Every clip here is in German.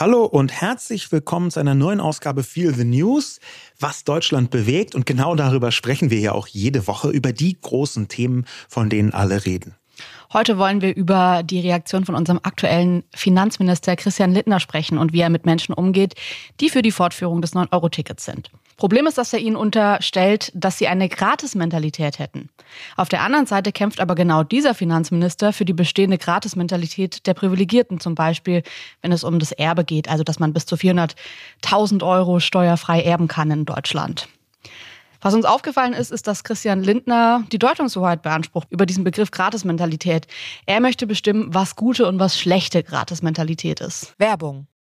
Hallo und herzlich willkommen zu einer neuen Ausgabe Feel the News, was Deutschland bewegt. Und genau darüber sprechen wir ja auch jede Woche, über die großen Themen, von denen alle reden. Heute wollen wir über die Reaktion von unserem aktuellen Finanzminister Christian Littner sprechen und wie er mit Menschen umgeht, die für die Fortführung des 9-Euro-Tickets sind. Problem ist, dass er ihnen unterstellt, dass sie eine Gratis-Mentalität hätten. Auf der anderen Seite kämpft aber genau dieser Finanzminister für die bestehende Gratis-Mentalität der Privilegierten, zum Beispiel, wenn es um das Erbe geht, also dass man bis zu 400.000 Euro steuerfrei erben kann in Deutschland. Was uns aufgefallen ist, ist, dass Christian Lindner die Deutungshoheit beansprucht über diesen Begriff Gratis-Mentalität. Er möchte bestimmen, was gute und was schlechte Gratis-Mentalität ist. Werbung.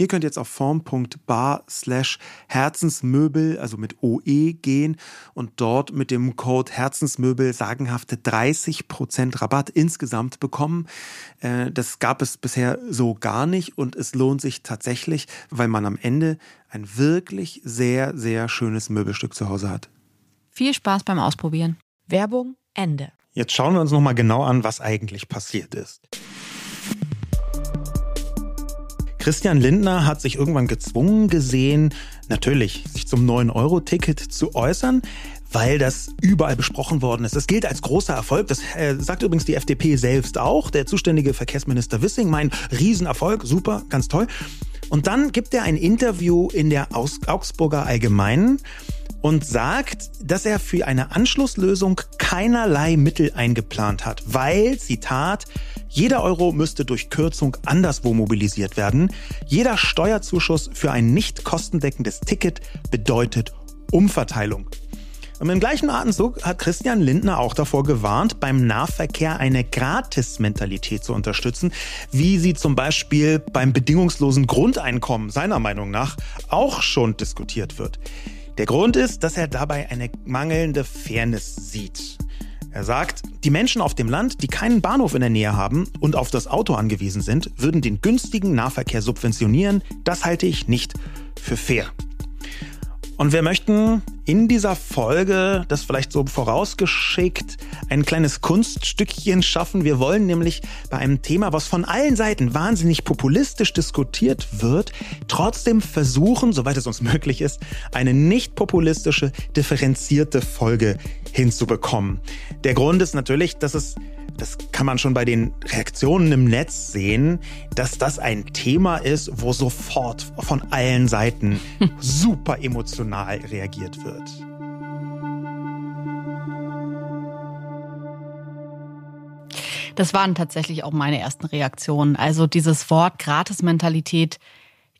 Ihr könnt jetzt auf form.bar slash Herzensmöbel, also mit OE gehen und dort mit dem Code Herzensmöbel sagenhafte 30% Rabatt insgesamt bekommen. Äh, das gab es bisher so gar nicht und es lohnt sich tatsächlich, weil man am Ende ein wirklich sehr, sehr schönes Möbelstück zu Hause hat. Viel Spaß beim Ausprobieren. Werbung Ende. Jetzt schauen wir uns nochmal genau an, was eigentlich passiert ist. Christian Lindner hat sich irgendwann gezwungen gesehen, natürlich sich zum 9-Euro-Ticket zu äußern, weil das überall besprochen worden ist. Das gilt als großer Erfolg. Das äh, sagt übrigens die FDP selbst auch. Der zuständige Verkehrsminister Wissing meint, Riesenerfolg, super, ganz toll. Und dann gibt er ein Interview in der Augsburger Allgemeinen und sagt, dass er für eine Anschlusslösung keinerlei Mittel eingeplant hat, weil, Zitat, jeder Euro müsste durch Kürzung anderswo mobilisiert werden. Jeder Steuerzuschuss für ein nicht kostendeckendes Ticket bedeutet Umverteilung. Und im gleichen Atemzug hat Christian Lindner auch davor gewarnt, beim Nahverkehr eine Gratis-Mentalität zu unterstützen, wie sie zum Beispiel beim bedingungslosen Grundeinkommen seiner Meinung nach auch schon diskutiert wird. Der Grund ist, dass er dabei eine mangelnde Fairness sieht. Er sagt, die Menschen auf dem Land, die keinen Bahnhof in der Nähe haben und auf das Auto angewiesen sind, würden den günstigen Nahverkehr subventionieren. Das halte ich nicht für fair. Und wir möchten in dieser Folge, das vielleicht so vorausgeschickt, ein kleines Kunststückchen schaffen. Wir wollen nämlich bei einem Thema, was von allen Seiten wahnsinnig populistisch diskutiert wird, trotzdem versuchen, soweit es uns möglich ist, eine nicht populistische, differenzierte Folge hinzubekommen. Der Grund ist natürlich, dass es das kann man schon bei den Reaktionen im Netz sehen, dass das ein Thema ist, wo sofort von allen Seiten super emotional reagiert wird. Das waren tatsächlich auch meine ersten Reaktionen. Also dieses Wort Gratis-Mentalität,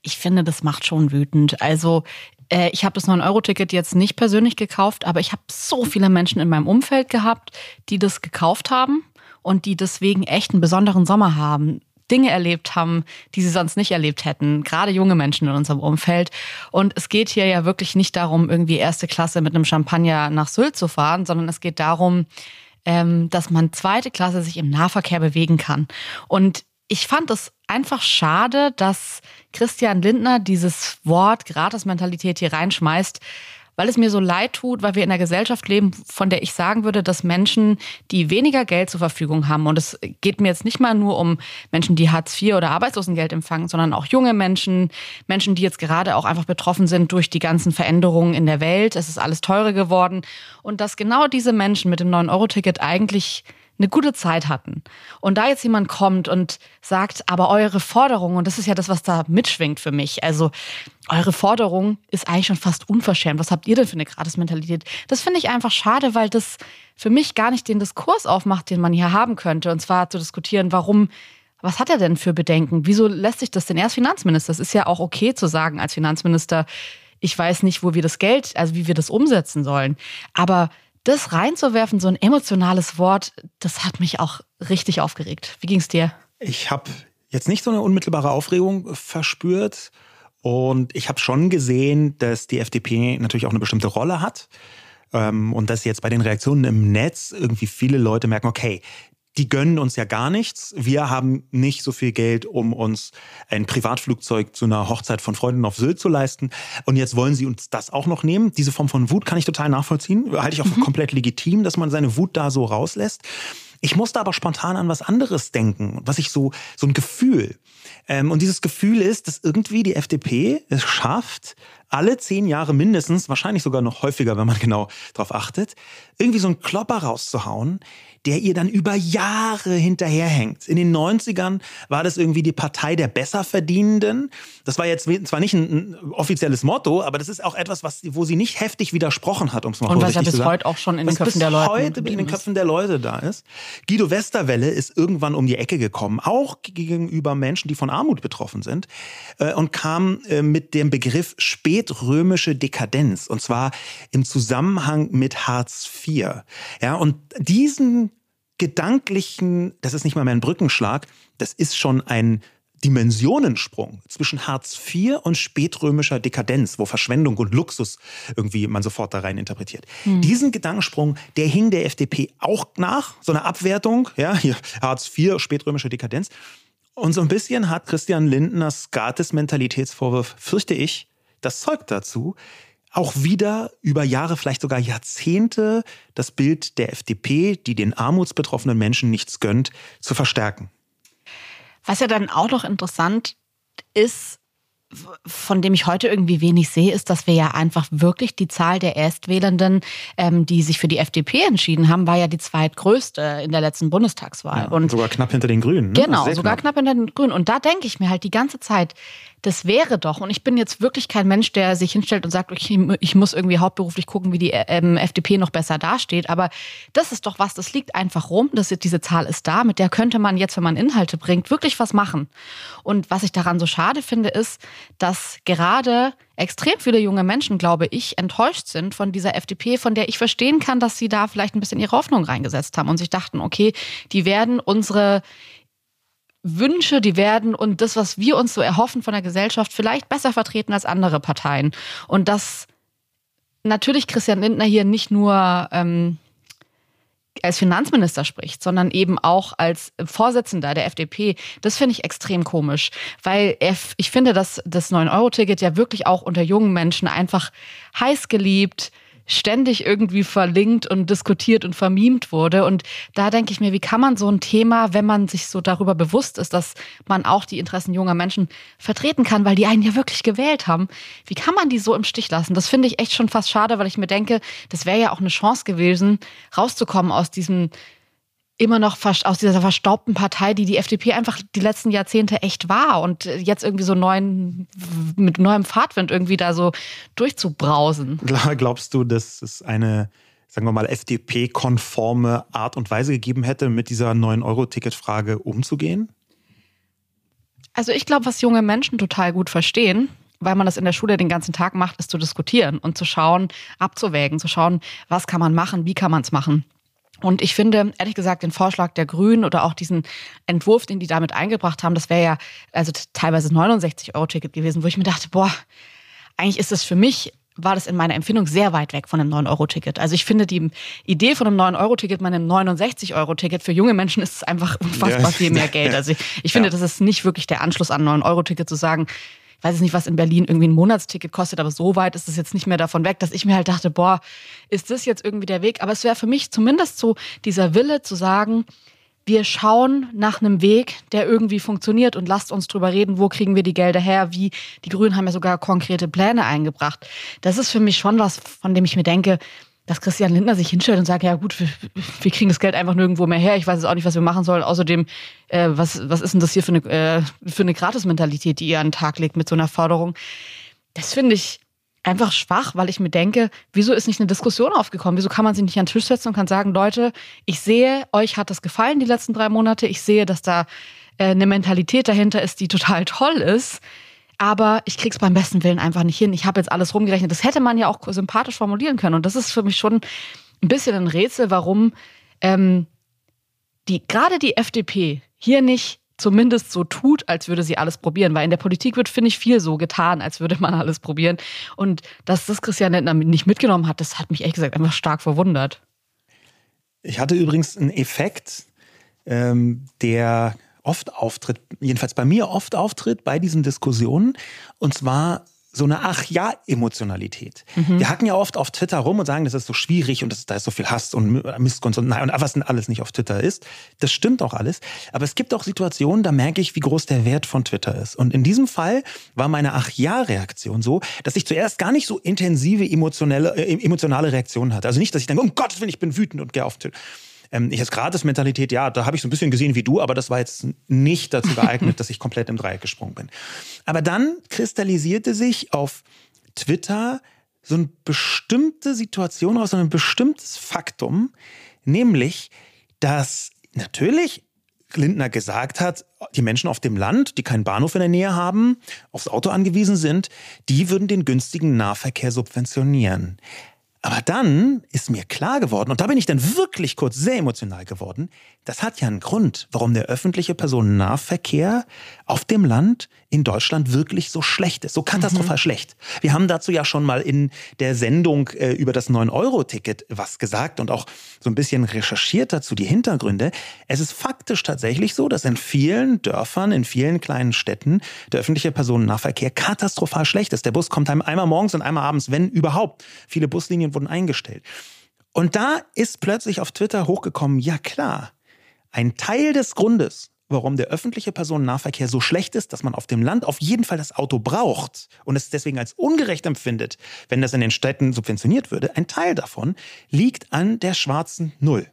ich finde, das macht schon wütend. Also äh, ich habe das 9-Euro-Ticket jetzt nicht persönlich gekauft, aber ich habe so viele Menschen in meinem Umfeld gehabt, die das gekauft haben und die deswegen echt einen besonderen Sommer haben. Dinge erlebt haben, die sie sonst nicht erlebt hätten. Gerade junge Menschen in unserem Umfeld. Und es geht hier ja wirklich nicht darum, irgendwie erste Klasse mit einem Champagner nach Sylt zu fahren, sondern es geht darum, ähm, dass man zweite Klasse sich im Nahverkehr bewegen kann. Und ich fand es einfach schade, dass Christian Lindner dieses Wort Gratis-Mentalität hier reinschmeißt, weil es mir so leid tut, weil wir in einer Gesellschaft leben, von der ich sagen würde, dass Menschen, die weniger Geld zur Verfügung haben, und es geht mir jetzt nicht mal nur um Menschen, die Hartz IV oder Arbeitslosengeld empfangen, sondern auch junge Menschen, Menschen, die jetzt gerade auch einfach betroffen sind durch die ganzen Veränderungen in der Welt. Es ist alles teurer geworden. Und dass genau diese Menschen mit dem 9-Euro-Ticket eigentlich eine gute Zeit hatten. Und da jetzt jemand kommt und sagt, aber eure Forderung, und das ist ja das, was da mitschwingt für mich, also eure Forderung ist eigentlich schon fast unverschämt. Was habt ihr denn für eine Gratis-Mentalität? Das finde ich einfach schade, weil das für mich gar nicht den Diskurs aufmacht, den man hier haben könnte. Und zwar zu diskutieren, warum was hat er denn für Bedenken? Wieso lässt sich das denn? Er ist Finanzminister. Es ist ja auch okay zu sagen als Finanzminister, ich weiß nicht, wo wir das Geld, also wie wir das umsetzen sollen. Aber das reinzuwerfen, so ein emotionales Wort, das hat mich auch richtig aufgeregt. Wie ging es dir? Ich habe jetzt nicht so eine unmittelbare Aufregung verspürt und ich habe schon gesehen, dass die FDP natürlich auch eine bestimmte Rolle hat ähm, und dass jetzt bei den Reaktionen im Netz irgendwie viele Leute merken, okay, die gönnen uns ja gar nichts. Wir haben nicht so viel Geld, um uns ein Privatflugzeug zu einer Hochzeit von Freunden auf Sylt zu leisten. Und jetzt wollen sie uns das auch noch nehmen. Diese Form von Wut kann ich total nachvollziehen. Halte ich auch mhm. komplett legitim, dass man seine Wut da so rauslässt. Ich musste aber spontan an was anderes denken, was ich so, so ein Gefühl. Ähm, und dieses Gefühl ist, dass irgendwie die FDP es schafft, alle zehn Jahre mindestens, wahrscheinlich sogar noch häufiger, wenn man genau darauf achtet, irgendwie so einen Klopper rauszuhauen, der ihr dann über Jahre hinterherhängt. In den 90ern war das irgendwie die Partei der Besserverdienenden. Das war jetzt zwar nicht ein, ein offizielles Motto, aber das ist auch etwas, was, wo sie nicht heftig widersprochen hat, um es mal Und was ja bis heute auch schon in den Köpfen der Leute heute in den Köpfen der Leute da ist. Guido Westerwelle ist irgendwann um die Ecke gekommen, auch gegenüber Menschen, die von Armut betroffen sind, äh, und kam äh, mit dem Begriff spätrömische Dekadenz, und zwar im Zusammenhang mit Hartz IV. Ja, und diesen gedanklichen, das ist nicht mal mehr ein Brückenschlag, das ist schon ein Dimensionensprung zwischen Hartz IV und spätrömischer Dekadenz, wo Verschwendung und Luxus irgendwie man sofort da rein interpretiert. Hm. Diesen Gedankensprung, der hing der FDP auch nach, so eine Abwertung, ja, hier Hartz IV, spätrömische Dekadenz. Und so ein bisschen hat Christian Lindners Gates-Mentalitätsvorwurf, fürchte ich, das Zeug dazu, auch wieder über Jahre, vielleicht sogar Jahrzehnte, das Bild der FDP, die den armutsbetroffenen Menschen nichts gönnt, zu verstärken. Was ja dann auch noch interessant ist, von dem ich heute irgendwie wenig sehe, ist, dass wir ja einfach wirklich die Zahl der Erstwählenden, ähm, die sich für die FDP entschieden haben, war ja die zweitgrößte in der letzten Bundestagswahl. Ja, und sogar knapp hinter den Grünen. Ne? Genau, sogar knapp. knapp hinter den Grünen. Und da denke ich mir halt die ganze Zeit, das wäre doch, und ich bin jetzt wirklich kein Mensch, der sich hinstellt und sagt, okay, ich muss irgendwie hauptberuflich gucken, wie die ähm, FDP noch besser dasteht. Aber das ist doch was, das liegt einfach rum. Das, diese Zahl ist da, mit der könnte man jetzt, wenn man Inhalte bringt, wirklich was machen. Und was ich daran so schade finde, ist, dass gerade extrem viele junge Menschen, glaube ich, enttäuscht sind von dieser FDP, von der ich verstehen kann, dass sie da vielleicht ein bisschen ihre Hoffnung reingesetzt haben und sich dachten, okay, die werden unsere Wünsche, die werden und das, was wir uns so erhoffen von der Gesellschaft, vielleicht besser vertreten als andere Parteien. Und dass natürlich Christian Lindner hier nicht nur ähm, als Finanzminister spricht, sondern eben auch als Vorsitzender der FDP, das finde ich extrem komisch, weil ich finde, dass das 9-Euro-Ticket ja wirklich auch unter jungen Menschen einfach heiß geliebt, ständig irgendwie verlinkt und diskutiert und vermiemt wurde. Und da denke ich mir, wie kann man so ein Thema, wenn man sich so darüber bewusst ist, dass man auch die Interessen junger Menschen vertreten kann, weil die einen ja wirklich gewählt haben, wie kann man die so im Stich lassen? Das finde ich echt schon fast schade, weil ich mir denke, das wäre ja auch eine Chance gewesen, rauszukommen aus diesem immer noch aus dieser verstaubten Partei, die die FDP einfach die letzten Jahrzehnte echt war und jetzt irgendwie so neuen, mit neuem Fahrtwind irgendwie da so durchzubrausen. Glaubst du, dass es eine sagen wir mal, FDP-konforme Art und Weise gegeben hätte, mit dieser 9-Euro-Ticket-Frage umzugehen? Also ich glaube, was junge Menschen total gut verstehen, weil man das in der Schule den ganzen Tag macht, ist zu diskutieren und zu schauen, abzuwägen, zu schauen, was kann man machen, wie kann man es machen. Und ich finde, ehrlich gesagt, den Vorschlag der Grünen oder auch diesen Entwurf, den die damit eingebracht haben, das wäre ja also teilweise 69 Euro Ticket gewesen, wo ich mir dachte, boah, eigentlich ist es für mich war das in meiner Empfindung sehr weit weg von einem 9-Euro-Ticket. Also ich finde die Idee von einem 9-Euro-Ticket, meinem 69-Euro-Ticket, für junge Menschen ist es einfach unfassbar ja. viel mehr Geld. Also ich, ich finde, ja. das ist nicht wirklich der Anschluss an ein 9-Euro-Ticket zu sagen, ich weiß nicht, was in Berlin irgendwie ein Monatsticket kostet, aber so weit ist es jetzt nicht mehr davon weg, dass ich mir halt dachte, boah, ist das jetzt irgendwie der Weg? Aber es wäre für mich zumindest so dieser Wille zu sagen, wir schauen nach einem Weg, der irgendwie funktioniert und lasst uns drüber reden, wo kriegen wir die Gelder her, wie die Grünen haben ja sogar konkrete Pläne eingebracht. Das ist für mich schon was, von dem ich mir denke, dass Christian Lindner sich hinstellt und sagt, ja gut, wir, wir kriegen das Geld einfach nirgendwo mehr her. Ich weiß jetzt auch nicht, was wir machen sollen. Außerdem, äh, was, was ist denn das hier für eine, äh, für eine Gratis-Mentalität, die ihr an den Tag legt mit so einer Forderung? Das finde ich einfach schwach, weil ich mir denke, wieso ist nicht eine Diskussion aufgekommen? Wieso kann man sich nicht an den Tisch setzen und kann sagen, Leute, ich sehe, euch hat das gefallen die letzten drei Monate. Ich sehe, dass da äh, eine Mentalität dahinter ist, die total toll ist. Aber ich krieg's beim besten Willen einfach nicht hin. Ich habe jetzt alles rumgerechnet. Das hätte man ja auch sympathisch formulieren können. Und das ist für mich schon ein bisschen ein Rätsel, warum ähm, die gerade die FDP hier nicht zumindest so tut, als würde sie alles probieren. Weil in der Politik wird, finde ich, viel so getan, als würde man alles probieren. Und dass das Christian Lindner nicht mitgenommen hat, das hat mich ehrlich gesagt einfach stark verwundert. Ich hatte übrigens einen Effekt, ähm, der oft auftritt, jedenfalls bei mir oft auftritt bei diesen Diskussionen. Und zwar so eine Ach ja Emotionalität. Mhm. Wir hacken ja oft auf Twitter rum und sagen, das ist so schwierig und das, da ist so viel Hass und Missgunst und nein und was denn alles nicht auf Twitter ist. Das stimmt auch alles. Aber es gibt auch Situationen, da merke ich, wie groß der Wert von Twitter ist. Und in diesem Fall war meine Ach ja Reaktion so, dass ich zuerst gar nicht so intensive emotionelle, äh, emotionale Reaktionen hatte. Also nicht, dass ich denke, um Gottes Willen, ich bin wütend und gehe auf Twitter. Ähm, ich als Gratis-Mentalität, ja, da habe ich so ein bisschen gesehen wie du, aber das war jetzt nicht dazu geeignet, dass ich komplett im Dreieck gesprungen bin. Aber dann kristallisierte sich auf Twitter so eine bestimmte Situation aus, so ein bestimmtes Faktum, nämlich, dass natürlich Lindner gesagt hat, die Menschen auf dem Land, die keinen Bahnhof in der Nähe haben, aufs Auto angewiesen sind, die würden den günstigen Nahverkehr subventionieren. Aber dann ist mir klar geworden, und da bin ich dann wirklich kurz sehr emotional geworden, das hat ja einen Grund, warum der öffentliche Personennahverkehr auf dem Land in Deutschland wirklich so schlecht ist, so katastrophal mhm. schlecht. Wir haben dazu ja schon mal in der Sendung äh, über das 9-Euro-Ticket was gesagt und auch so ein bisschen recherchiert dazu die Hintergründe. Es ist faktisch tatsächlich so, dass in vielen Dörfern, in vielen kleinen Städten der öffentliche Personennahverkehr katastrophal schlecht ist. Der Bus kommt einmal morgens und einmal abends, wenn überhaupt. Viele Buslinien wurden eingestellt. Und da ist plötzlich auf Twitter hochgekommen, ja klar, ein Teil des Grundes, warum der öffentliche Personennahverkehr so schlecht ist, dass man auf dem Land auf jeden Fall das Auto braucht und es deswegen als ungerecht empfindet, wenn das in den Städten subventioniert würde, ein Teil davon liegt an der schwarzen Null.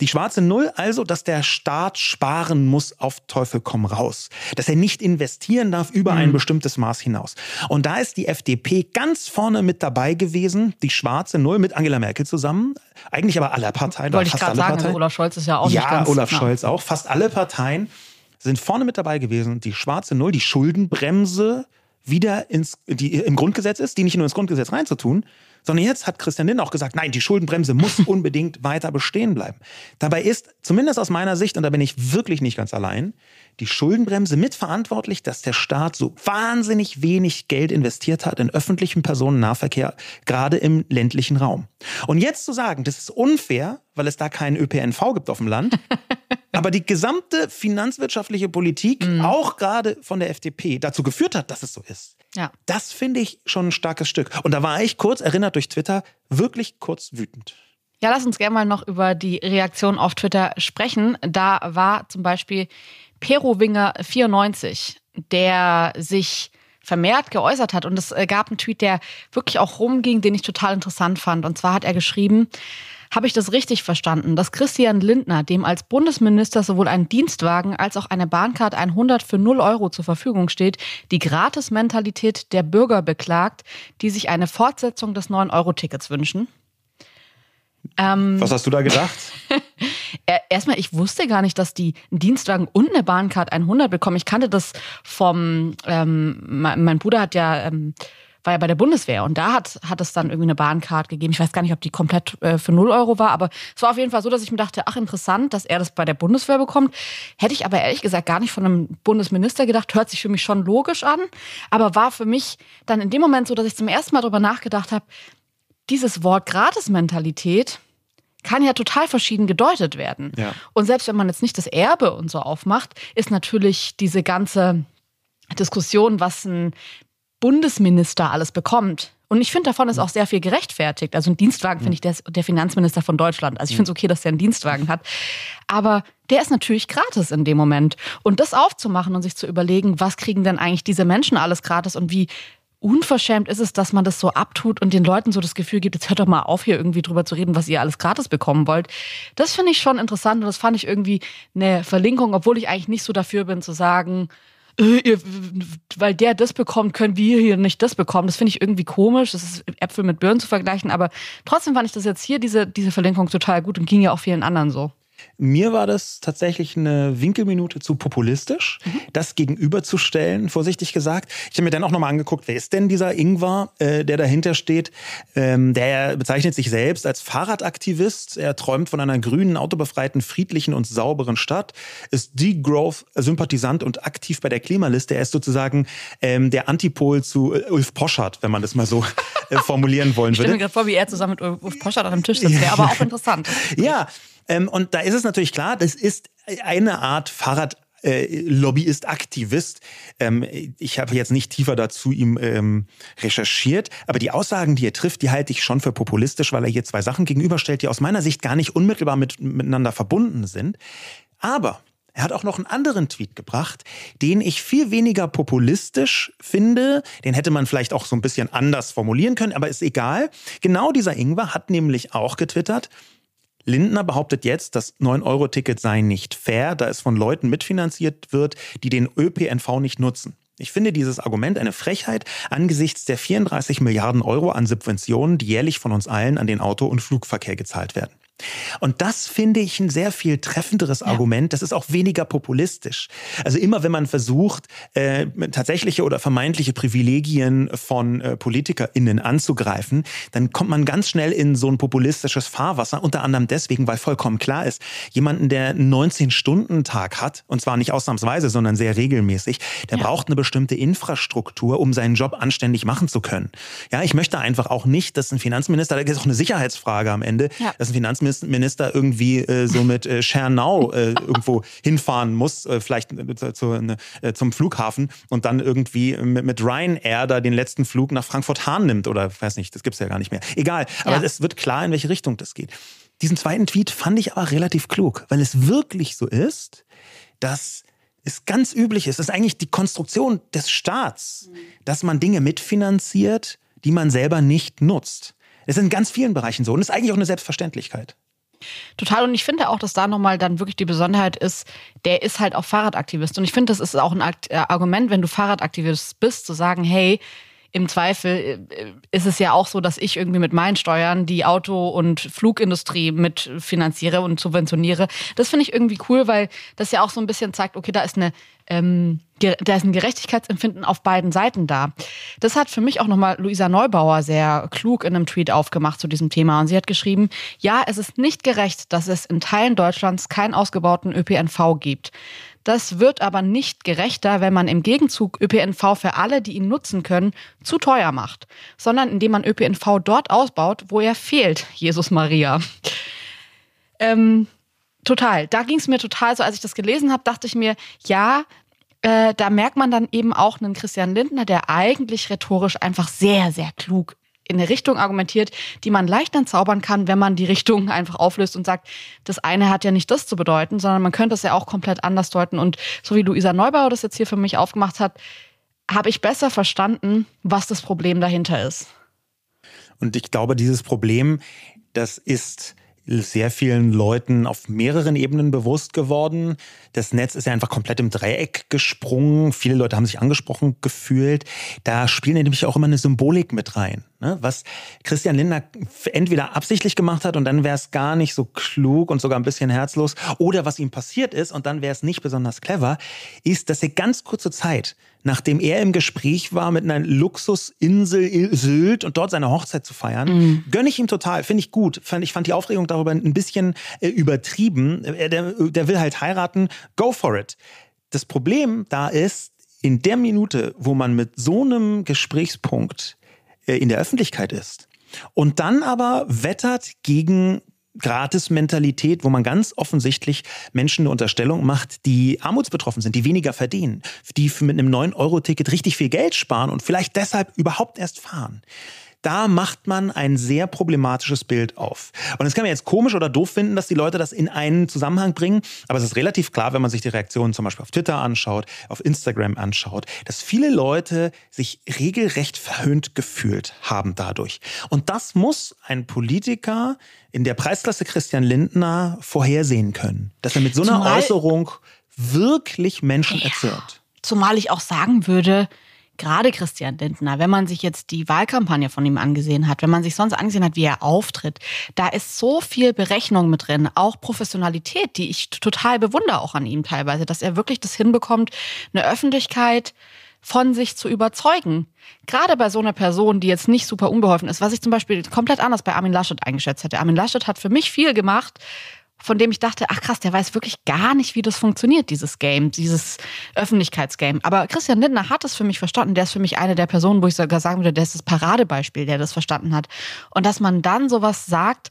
Die schwarze Null also, dass der Staat sparen muss auf Teufel komm raus. Dass er nicht investieren darf über mhm. ein bestimmtes Maß hinaus. Und da ist die FDP ganz vorne mit dabei gewesen, die schwarze Null mit Angela Merkel zusammen. Eigentlich aber alle Parteien. Wollte ich gerade sagen, also Olaf Scholz ist ja auch ja, nicht ganz... Ja, Olaf Scholz auch. Fast alle Parteien sind vorne mit dabei gewesen. Die schwarze Null, die Schuldenbremse wieder ins, die im Grundgesetz ist, die nicht nur ins Grundgesetz reinzutun, sondern jetzt hat Christian Lindner auch gesagt, nein, die Schuldenbremse muss unbedingt weiter bestehen bleiben. Dabei ist, zumindest aus meiner Sicht, und da bin ich wirklich nicht ganz allein, die Schuldenbremse mitverantwortlich, dass der Staat so wahnsinnig wenig Geld investiert hat in öffentlichen Personennahverkehr, gerade im ländlichen Raum. Und jetzt zu sagen, das ist unfair, weil es da keinen ÖPNV gibt auf dem Land, aber die gesamte finanzwirtschaftliche Politik, mhm. auch gerade von der FDP, dazu geführt hat, dass es so ist. Ja. Das finde ich schon ein starkes Stück. Und da war ich kurz erinnert durch Twitter wirklich kurz wütend. Ja, lass uns gerne mal noch über die Reaktion auf Twitter sprechen. Da war zum Beispiel Perowinger94, der sich vermehrt geäußert hat. Und es äh, gab einen Tweet, der wirklich auch rumging, den ich total interessant fand. Und zwar hat er geschrieben, habe ich das richtig verstanden, dass Christian Lindner, dem als Bundesminister sowohl ein Dienstwagen als auch eine Bahncard 100 für 0 Euro zur Verfügung steht, die Gratis-Mentalität der Bürger beklagt, die sich eine Fortsetzung des 9-Euro-Tickets wünschen? Ähm, Was hast du da gedacht? Erstmal, ich wusste gar nicht, dass die einen Dienstwagen und eine Bahncard 100 bekommen. Ich kannte das vom, ähm, mein Bruder hat ja ähm, war ja bei der Bundeswehr und da hat, hat es dann irgendwie eine Bahncard gegeben. Ich weiß gar nicht, ob die komplett äh, für 0 Euro war, aber es war auf jeden Fall so, dass ich mir dachte, ach interessant, dass er das bei der Bundeswehr bekommt. Hätte ich aber ehrlich gesagt gar nicht von einem Bundesminister gedacht, hört sich für mich schon logisch an, aber war für mich dann in dem Moment so, dass ich zum ersten Mal darüber nachgedacht habe, dieses Wort Gratis-Mentalität kann ja total verschieden gedeutet werden. Ja. Und selbst wenn man jetzt nicht das Erbe und so aufmacht, ist natürlich diese ganze Diskussion, was ein Bundesminister alles bekommt. Und ich finde, davon ist auch sehr viel gerechtfertigt. Also ein Dienstwagen finde ich, der der Finanzminister von Deutschland. Also ich finde es okay, dass der einen Dienstwagen hat. Aber der ist natürlich gratis in dem Moment. Und das aufzumachen und sich zu überlegen, was kriegen denn eigentlich diese Menschen alles gratis und wie unverschämt ist es, dass man das so abtut und den Leuten so das Gefühl gibt, jetzt hört doch mal auf, hier irgendwie drüber zu reden, was ihr alles gratis bekommen wollt. Das finde ich schon interessant und das fand ich irgendwie eine Verlinkung, obwohl ich eigentlich nicht so dafür bin zu sagen, äh, weil der das bekommt, können wir hier nicht das bekommen. Das finde ich irgendwie komisch. Das ist Äpfel mit Birnen zu vergleichen. Aber trotzdem fand ich das jetzt hier, diese, diese Verlinkung, total gut und ging ja auch vielen anderen so. Mir war das tatsächlich eine Winkelminute zu populistisch, mhm. das gegenüberzustellen, vorsichtig gesagt. Ich habe mir dann auch nochmal angeguckt, wer ist denn dieser Ingvar, äh, der dahinter steht? Ähm, der bezeichnet sich selbst als Fahrradaktivist. Er träumt von einer grünen, autobefreiten, friedlichen und sauberen Stadt, ist Degrowth-Sympathisant und aktiv bei der Klimaliste. Er ist sozusagen ähm, der Antipol zu äh, Ulf Poschardt, wenn man das mal so äh, formulieren wollen würde. Ich stelle mir gerade vor, wie er zusammen mit Ulf Poschardt an einem Tisch sitzt. Wäre aber auch interessant. Ja, ähm, und da ist es natürlich klar, das ist eine Art Fahrrad äh, Lobbyist, Aktivist. Ähm, ich habe jetzt nicht tiefer dazu ihm ähm, recherchiert, aber die Aussagen, die er trifft, die halte ich schon für populistisch, weil er hier zwei Sachen gegenüberstellt, die aus meiner Sicht gar nicht unmittelbar mit, miteinander verbunden sind. Aber er hat auch noch einen anderen Tweet gebracht, den ich viel weniger populistisch finde. Den hätte man vielleicht auch so ein bisschen anders formulieren können, aber ist egal. Genau dieser Ingwer hat nämlich auch getwittert, Lindner behauptet jetzt, das 9-Euro-Ticket sei nicht fair, da es von Leuten mitfinanziert wird, die den ÖPNV nicht nutzen. Ich finde dieses Argument eine Frechheit angesichts der 34 Milliarden Euro an Subventionen, die jährlich von uns allen an den Auto- und Flugverkehr gezahlt werden. Und das finde ich ein sehr viel treffenderes ja. Argument. Das ist auch weniger populistisch. Also immer, wenn man versucht, äh, tatsächliche oder vermeintliche Privilegien von äh, PolitikerInnen anzugreifen, dann kommt man ganz schnell in so ein populistisches Fahrwasser. Unter anderem deswegen, weil vollkommen klar ist, jemanden, der einen 19-Stunden-Tag hat, und zwar nicht ausnahmsweise, sondern sehr regelmäßig, der ja. braucht eine bestimmte Infrastruktur, um seinen Job anständig machen zu können. Ja, ich möchte einfach auch nicht, dass ein Finanzminister, da ist auch eine Sicherheitsfrage am Ende, ja. dass ein Finanzminister Finanzminister irgendwie äh, so mit äh, Schernau äh, irgendwo hinfahren muss, äh, vielleicht äh, zu, ne, zum Flughafen und dann irgendwie mit, mit Ryanair da den letzten Flug nach Frankfurt-Hahn nimmt oder weiß nicht, das gibt's ja gar nicht mehr. Egal, aber ja. es wird klar, in welche Richtung das geht. Diesen zweiten Tweet fand ich aber relativ klug, weil es wirklich so ist, dass es ganz üblich ist, das ist eigentlich die Konstruktion des Staats, mhm. dass man Dinge mitfinanziert, die man selber nicht nutzt. Das ist in ganz vielen Bereichen so und ist eigentlich auch eine Selbstverständlichkeit. Total. Und ich finde auch, dass da nochmal dann wirklich die Besonderheit ist, der ist halt auch Fahrradaktivist. Und ich finde, das ist auch ein äh, Argument, wenn du Fahrradaktivist bist, zu sagen, hey, im Zweifel äh, ist es ja auch so, dass ich irgendwie mit meinen Steuern die Auto- und Flugindustrie mitfinanziere und subventioniere. Das finde ich irgendwie cool, weil das ja auch so ein bisschen zeigt, okay, da ist eine ähm, da ist ein Gerechtigkeitsempfinden auf beiden Seiten da. Das hat für mich auch nochmal Luisa Neubauer sehr klug in einem Tweet aufgemacht zu diesem Thema. Und sie hat geschrieben, ja, es ist nicht gerecht, dass es in Teilen Deutschlands keinen ausgebauten ÖPNV gibt. Das wird aber nicht gerechter, wenn man im Gegenzug ÖPNV für alle, die ihn nutzen können, zu teuer macht, sondern indem man ÖPNV dort ausbaut, wo er fehlt. Jesus Maria. Ähm, total. Da ging es mir total so, als ich das gelesen habe, dachte ich mir, ja, äh, da merkt man dann eben auch einen Christian Lindner, der eigentlich rhetorisch einfach sehr, sehr klug in eine Richtung argumentiert, die man leicht entzaubern kann, wenn man die Richtung einfach auflöst und sagt, das eine hat ja nicht das zu bedeuten, sondern man könnte es ja auch komplett anders deuten. Und so wie Luisa Neubauer das jetzt hier für mich aufgemacht hat, habe ich besser verstanden, was das Problem dahinter ist. Und ich glaube, dieses Problem, das ist sehr vielen Leuten auf mehreren Ebenen bewusst geworden. Das Netz ist ja einfach komplett im Dreieck gesprungen. Viele Leute haben sich angesprochen gefühlt. Da spielt nämlich auch immer eine Symbolik mit rein. Ne? Was Christian Lindner entweder absichtlich gemacht hat und dann wäre es gar nicht so klug und sogar ein bisschen herzlos. Oder was ihm passiert ist und dann wäre es nicht besonders clever, ist, dass er ganz kurze Zeit nachdem er im Gespräch war mit einer Luxusinsel Sylt und dort seine Hochzeit zu feiern, mhm. gönne ich ihm total, finde ich gut. Ich fand die Aufregung darüber ein bisschen äh, übertrieben. Der, der will halt heiraten, go for it. Das Problem da ist, in der Minute, wo man mit so einem Gesprächspunkt äh, in der Öffentlichkeit ist und dann aber wettert gegen Gratis-Mentalität, wo man ganz offensichtlich Menschen eine Unterstellung macht, die armutsbetroffen sind, die weniger verdienen, die mit einem 9-Euro-Ticket richtig viel Geld sparen und vielleicht deshalb überhaupt erst fahren da macht man ein sehr problematisches Bild auf. Und das kann man jetzt komisch oder doof finden, dass die Leute das in einen Zusammenhang bringen, aber es ist relativ klar, wenn man sich die Reaktionen zum Beispiel auf Twitter anschaut, auf Instagram anschaut, dass viele Leute sich regelrecht verhöhnt gefühlt haben dadurch. Und das muss ein Politiker in der Preisklasse Christian Lindner vorhersehen können, dass er mit so einer Zumal, Äußerung wirklich Menschen ja, erzürnt. Zumal ich auch sagen würde, gerade Christian Lindner, wenn man sich jetzt die Wahlkampagne von ihm angesehen hat, wenn man sich sonst angesehen hat, wie er auftritt, da ist so viel Berechnung mit drin, auch Professionalität, die ich total bewundere auch an ihm teilweise, dass er wirklich das hinbekommt, eine Öffentlichkeit von sich zu überzeugen. Gerade bei so einer Person, die jetzt nicht super unbeholfen ist, was ich zum Beispiel komplett anders bei Armin Laschet eingeschätzt hätte. Armin Laschet hat für mich viel gemacht, von dem ich dachte, ach krass, der weiß wirklich gar nicht, wie das funktioniert, dieses Game, dieses Öffentlichkeitsgame. Aber Christian Lindner hat es für mich verstanden. Der ist für mich eine der Personen, wo ich sogar sagen würde, der ist das Paradebeispiel, der das verstanden hat. Und dass man dann sowas sagt,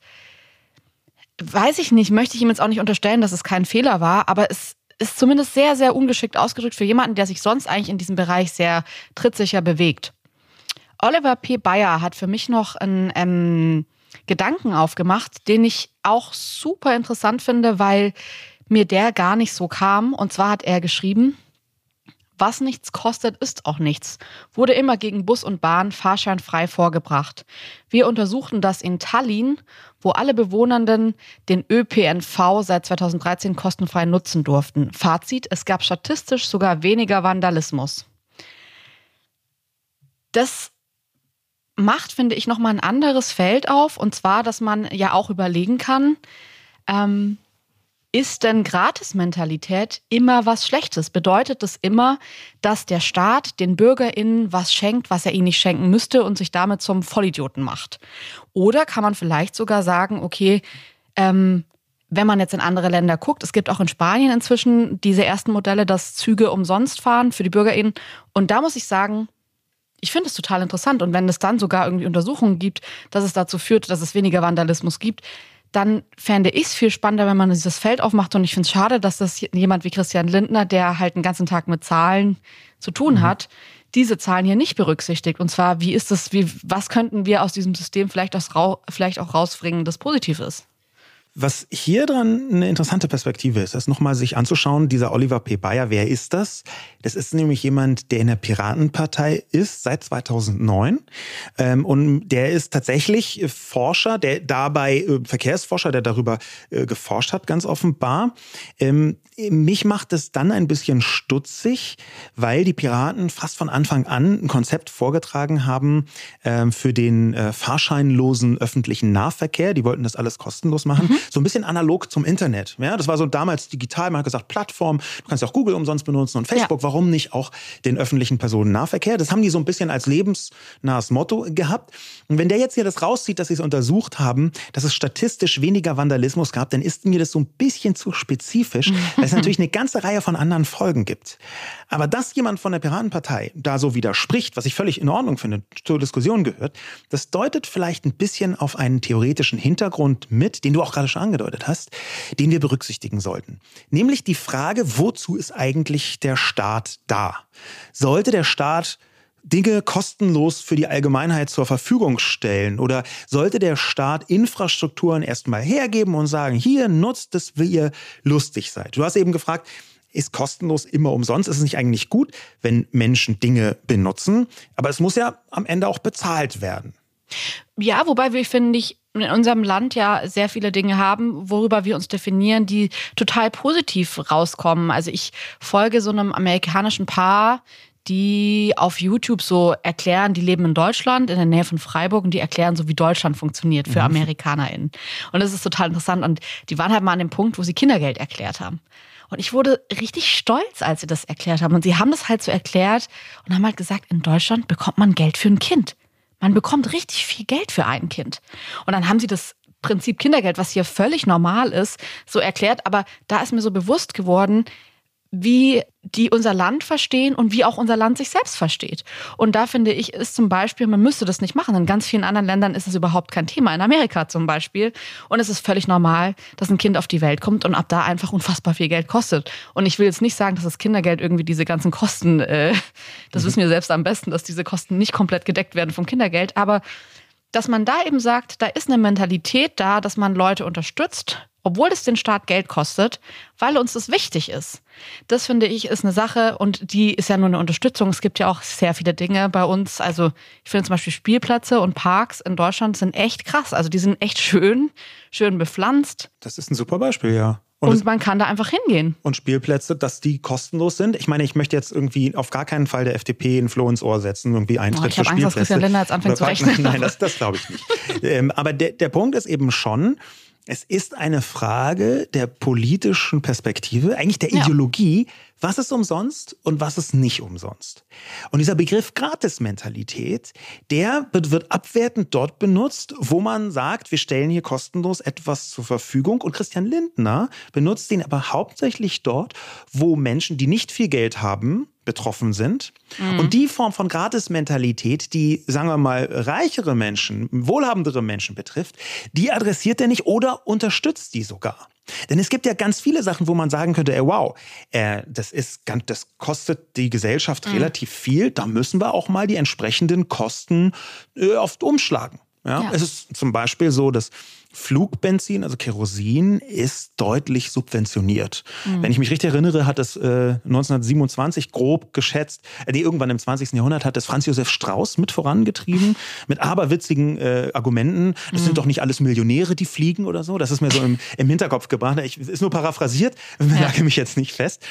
weiß ich nicht, möchte ich ihm jetzt auch nicht unterstellen, dass es kein Fehler war, aber es ist zumindest sehr, sehr ungeschickt ausgedrückt für jemanden, der sich sonst eigentlich in diesem Bereich sehr trittsicher bewegt. Oliver P. Bayer hat für mich noch ein ähm, Gedanken aufgemacht, den ich auch super interessant finde, weil mir der gar nicht so kam. Und zwar hat er geschrieben, was nichts kostet, ist auch nichts. Wurde immer gegen Bus und Bahn fahrscheinfrei vorgebracht. Wir untersuchten das in Tallinn, wo alle Bewohnenden den ÖPNV seit 2013 kostenfrei nutzen durften. Fazit, es gab statistisch sogar weniger Vandalismus. Das macht, finde ich, nochmal ein anderes Feld auf. Und zwar, dass man ja auch überlegen kann, ähm, ist denn Gratis-Mentalität immer was Schlechtes? Bedeutet das immer, dass der Staat den BürgerInnen was schenkt, was er ihnen nicht schenken müsste und sich damit zum Vollidioten macht? Oder kann man vielleicht sogar sagen, okay, ähm, wenn man jetzt in andere Länder guckt, es gibt auch in Spanien inzwischen diese ersten Modelle, dass Züge umsonst fahren für die BürgerInnen. Und da muss ich sagen, ich finde es total interessant. Und wenn es dann sogar irgendwie Untersuchungen gibt, dass es dazu führt, dass es weniger Vandalismus gibt, dann fände ich es viel spannender, wenn man dieses Feld aufmacht. Und ich finde es schade, dass das jemand wie Christian Lindner, der halt den ganzen Tag mit Zahlen zu tun mhm. hat, diese Zahlen hier nicht berücksichtigt. Und zwar, wie ist das, wie, was könnten wir aus diesem System vielleicht, aus, vielleicht auch rausbringen, das positiv ist? Was hier dran eine interessante Perspektive ist, ist nochmal sich anzuschauen, dieser Oliver P. Bayer, wer ist das? Das ist nämlich jemand, der in der Piratenpartei ist seit 2009. Ähm, und der ist tatsächlich Forscher, der dabei, äh, Verkehrsforscher, der darüber äh, geforscht hat, ganz offenbar. Ähm, mich macht es dann ein bisschen stutzig, weil die Piraten fast von Anfang an ein Konzept vorgetragen haben ähm, für den äh, fahrscheinlosen öffentlichen Nahverkehr. Die wollten das alles kostenlos machen. Mhm. So ein bisschen analog zum Internet. Ja, das war so damals digital. Man hat gesagt, Plattform, du kannst auch Google umsonst benutzen und Facebook. Ja. Warum nicht auch den öffentlichen Personennahverkehr? Das haben die so ein bisschen als lebensnahes Motto gehabt. Und wenn der jetzt hier das rauszieht, dass sie es untersucht haben, dass es statistisch weniger Vandalismus gab, dann ist mir das so ein bisschen zu spezifisch. Mhm weil es natürlich eine ganze Reihe von anderen Folgen gibt. Aber dass jemand von der Piratenpartei da so widerspricht, was ich völlig in Ordnung finde, zur Diskussion gehört, das deutet vielleicht ein bisschen auf einen theoretischen Hintergrund mit, den du auch gerade schon angedeutet hast, den wir berücksichtigen sollten. Nämlich die Frage, wozu ist eigentlich der Staat da? Sollte der Staat Dinge kostenlos für die Allgemeinheit zur Verfügung stellen? Oder sollte der Staat Infrastrukturen erstmal hergeben und sagen, hier nutzt es, wie ihr lustig seid? Du hast eben gefragt, ist kostenlos immer umsonst? Ist es nicht eigentlich gut, wenn Menschen Dinge benutzen? Aber es muss ja am Ende auch bezahlt werden. Ja, wobei wir, finde ich, in unserem Land ja sehr viele Dinge haben, worüber wir uns definieren, die total positiv rauskommen. Also ich folge so einem amerikanischen Paar, die auf YouTube so erklären, die leben in Deutschland, in der Nähe von Freiburg, und die erklären so, wie Deutschland funktioniert für mhm. AmerikanerInnen. Und das ist total interessant. Und die waren halt mal an dem Punkt, wo sie Kindergeld erklärt haben. Und ich wurde richtig stolz, als sie das erklärt haben. Und sie haben das halt so erklärt und haben halt gesagt, in Deutschland bekommt man Geld für ein Kind. Man bekommt richtig viel Geld für ein Kind. Und dann haben sie das Prinzip Kindergeld, was hier völlig normal ist, so erklärt. Aber da ist mir so bewusst geworden, wie die unser Land verstehen und wie auch unser Land sich selbst versteht. Und da finde ich, ist zum Beispiel, man müsste das nicht machen. In ganz vielen anderen Ländern ist es überhaupt kein Thema. In Amerika zum Beispiel. Und es ist völlig normal, dass ein Kind auf die Welt kommt und ab da einfach unfassbar viel Geld kostet. Und ich will jetzt nicht sagen, dass das Kindergeld irgendwie diese ganzen Kosten, äh, das mhm. wissen wir selbst am besten, dass diese Kosten nicht komplett gedeckt werden vom Kindergeld. Aber dass man da eben sagt, da ist eine Mentalität da, dass man Leute unterstützt obwohl es den Staat Geld kostet, weil uns das wichtig ist. Das finde ich ist eine Sache und die ist ja nur eine Unterstützung. Es gibt ja auch sehr viele Dinge bei uns. Also ich finde zum Beispiel Spielplätze und Parks in Deutschland sind echt krass. Also die sind echt schön, schön bepflanzt. Das ist ein super Beispiel, ja. Und, und man kann da einfach hingehen. Und Spielplätze, dass die kostenlos sind. Ich meine, ich möchte jetzt irgendwie auf gar keinen Fall der FDP ein Floh ins Ohr setzen, irgendwie Eintritt oh, ich für Spielplätze. Angst, dass Christian Lindner jetzt anfängt zu rechnen. Nein, das, das glaube ich nicht. ähm, aber der, der Punkt ist eben schon, es ist eine Frage der politischen Perspektive, eigentlich der Ideologie, ja. was ist umsonst und was ist nicht umsonst. Und dieser Begriff Gratismentalität, der wird abwertend dort benutzt, wo man sagt, wir stellen hier kostenlos etwas zur Verfügung. Und Christian Lindner benutzt ihn aber hauptsächlich dort, wo Menschen, die nicht viel Geld haben, betroffen sind. Mhm. Und die Form von Gratismentalität, die, sagen wir mal, reichere Menschen, wohlhabendere Menschen betrifft, die adressiert er nicht oder unterstützt die sogar. Denn es gibt ja ganz viele Sachen, wo man sagen könnte, ey, wow, äh, das ist das kostet die Gesellschaft mhm. relativ viel, da müssen wir auch mal die entsprechenden Kosten äh, oft umschlagen. Ja? ja? Es ist zum Beispiel so, dass Flugbenzin, also Kerosin, ist deutlich subventioniert. Mhm. Wenn ich mich richtig erinnere, hat es äh, 1927 grob geschätzt, äh, nee, irgendwann im 20. Jahrhundert hat es Franz Josef Strauß mit vorangetrieben, mit aberwitzigen äh, Argumenten. Das mhm. sind doch nicht alles Millionäre, die fliegen oder so. Das ist mir so im, im Hinterkopf gebracht. Ich, ist nur paraphrasiert, ja. lage mich jetzt nicht fest.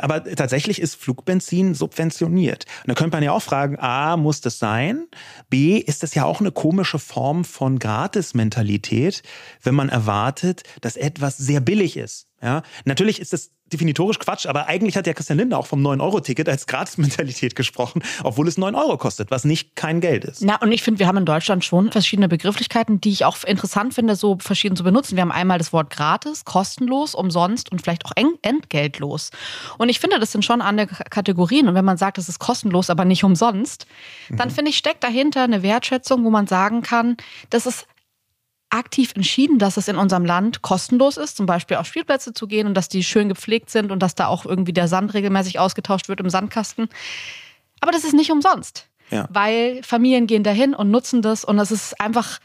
Aber tatsächlich ist Flugbenzin subventioniert. Und da könnte man ja auch fragen, A, muss das sein? B, ist das ja auch eine komische Form von Gratis-Mentalität, wenn man erwartet, dass etwas sehr billig ist. Ja, natürlich ist das definitorisch Quatsch, aber eigentlich hat ja Christian Lindner auch vom 9-Euro-Ticket als Gratis-Mentalität gesprochen, obwohl es 9 Euro kostet, was nicht kein Geld ist. Ja, und ich finde, wir haben in Deutschland schon verschiedene Begrifflichkeiten, die ich auch interessant finde, so verschieden zu benutzen. Wir haben einmal das Wort gratis, kostenlos, umsonst und vielleicht auch entgeltlos. Und ich finde, das sind schon andere Kategorien. Und wenn man sagt, es ist kostenlos, aber nicht umsonst, dann mhm. finde ich, steckt dahinter eine Wertschätzung, wo man sagen kann, das ist aktiv entschieden, dass es in unserem Land kostenlos ist, zum Beispiel auf Spielplätze zu gehen und dass die schön gepflegt sind und dass da auch irgendwie der Sand regelmäßig ausgetauscht wird im Sandkasten. Aber das ist nicht umsonst, ja. weil Familien gehen dahin und nutzen das und es ist einfach,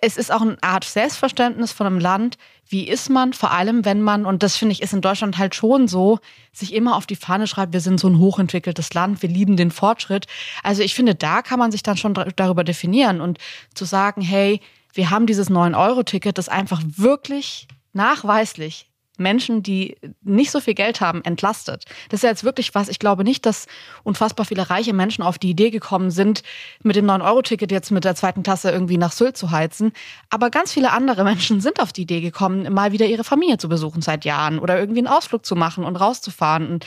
es ist auch eine Art Selbstverständnis von einem Land. Wie ist man, vor allem wenn man, und das finde ich ist in Deutschland halt schon so, sich immer auf die Fahne schreibt, wir sind so ein hochentwickeltes Land, wir lieben den Fortschritt. Also ich finde, da kann man sich dann schon darüber definieren und zu sagen, hey, wir haben dieses 9-Euro-Ticket, das einfach wirklich nachweislich Menschen, die nicht so viel Geld haben, entlastet. Das ist ja jetzt wirklich was, ich glaube nicht, dass unfassbar viele reiche Menschen auf die Idee gekommen sind, mit dem 9-Euro-Ticket jetzt mit der zweiten Klasse irgendwie nach Sylt zu heizen. Aber ganz viele andere Menschen sind auf die Idee gekommen, mal wieder ihre Familie zu besuchen seit Jahren oder irgendwie einen Ausflug zu machen und rauszufahren. Und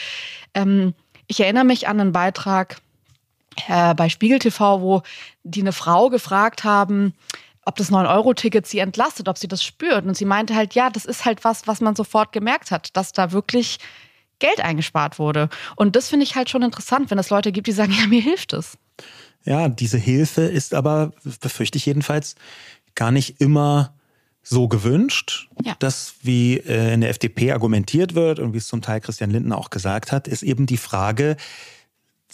ähm, ich erinnere mich an einen Beitrag äh, bei Spiegel TV, wo die eine Frau gefragt haben, ob das 9-Euro-Ticket sie entlastet, ob sie das spürt. Und sie meinte halt, ja, das ist halt was, was man sofort gemerkt hat, dass da wirklich Geld eingespart wurde. Und das finde ich halt schon interessant, wenn es Leute gibt, die sagen, ja, mir hilft es. Ja, diese Hilfe ist aber, befürchte ich jedenfalls, gar nicht immer so gewünscht. Ja. Das, wie äh, in der FDP argumentiert wird und wie es zum Teil Christian Lindner auch gesagt hat, ist eben die Frage,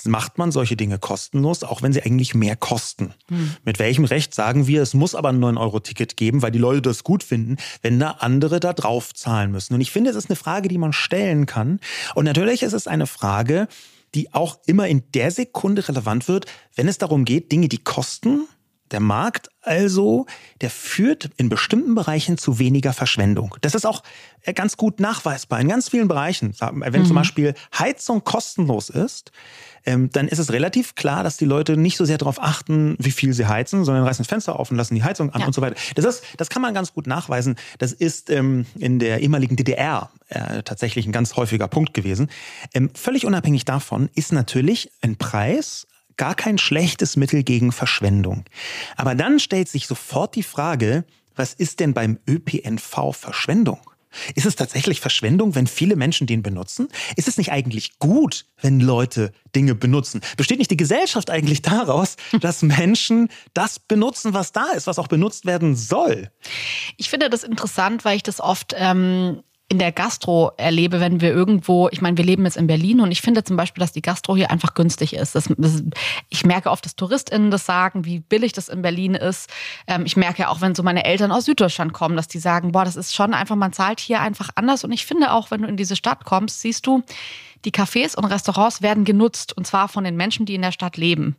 macht man solche Dinge kostenlos, auch wenn sie eigentlich mehr kosten. Hm. Mit welchem Recht sagen wir, es muss aber ein 9-Euro-Ticket geben, weil die Leute das gut finden, wenn da andere da drauf zahlen müssen? Und ich finde, es ist eine Frage, die man stellen kann. Und natürlich ist es eine Frage, die auch immer in der Sekunde relevant wird, wenn es darum geht, Dinge, die kosten, Der Markt also, der führt in bestimmten Bereichen zu weniger Verschwendung. Das ist auch äh, ganz gut nachweisbar in ganz vielen Bereichen. Wenn mhm. zum Beispiel Heizung kostenlos ist, ähm, dann ist es relativ klar, dass die Leute nicht so sehr darauf achten, wie viel sie heizen, sondern reißen das Fenster auf und lassen die Heizung an ja. und so weiter. Das, ist, das kann man ganz gut nachweisen. Das ist ähm, in der ehemaligen DDR äh, tatsächlich ein ganz häufiger Punkt gewesen. Ähm, völlig unabhängig davon ist natürlich ein Preis gar kein schlechtes Mittel gegen Verschwendung. Aber dann stellt sich sofort die Frage, was ist denn beim ÖPNV Verschwendung? Ist es tatsächlich Verschwendung, wenn viele Menschen den benutzen? Ist es nicht eigentlich gut, wenn Leute Dinge benutzen? Besteht nicht die Gesellschaft eigentlich daraus, dass Menschen das benutzen, was da ist, was auch benutzt werden soll? Ich finde das interessant, weil ich das oft ähm, in der Gastro erlebe, wenn wir irgendwo, ich meine, wir leben jetzt in Berlin und ich finde zum Beispiel, dass die Gastro hier einfach günstig ist. Das, das, ich merke oft, dass TouristInnen das sagen, wie billig das in Berlin ist. Ähm, ich merke auch, wenn so meine Eltern aus Süddeutschland kommen, dass die sagen, boah, das ist schon einfach, man zahlt hier einfach anders. Und ich finde auch, wenn du in diese Stadt kommst, siehst du, die Cafés und Restaurants werden genutzt und zwar von den Menschen, die in der Stadt leben.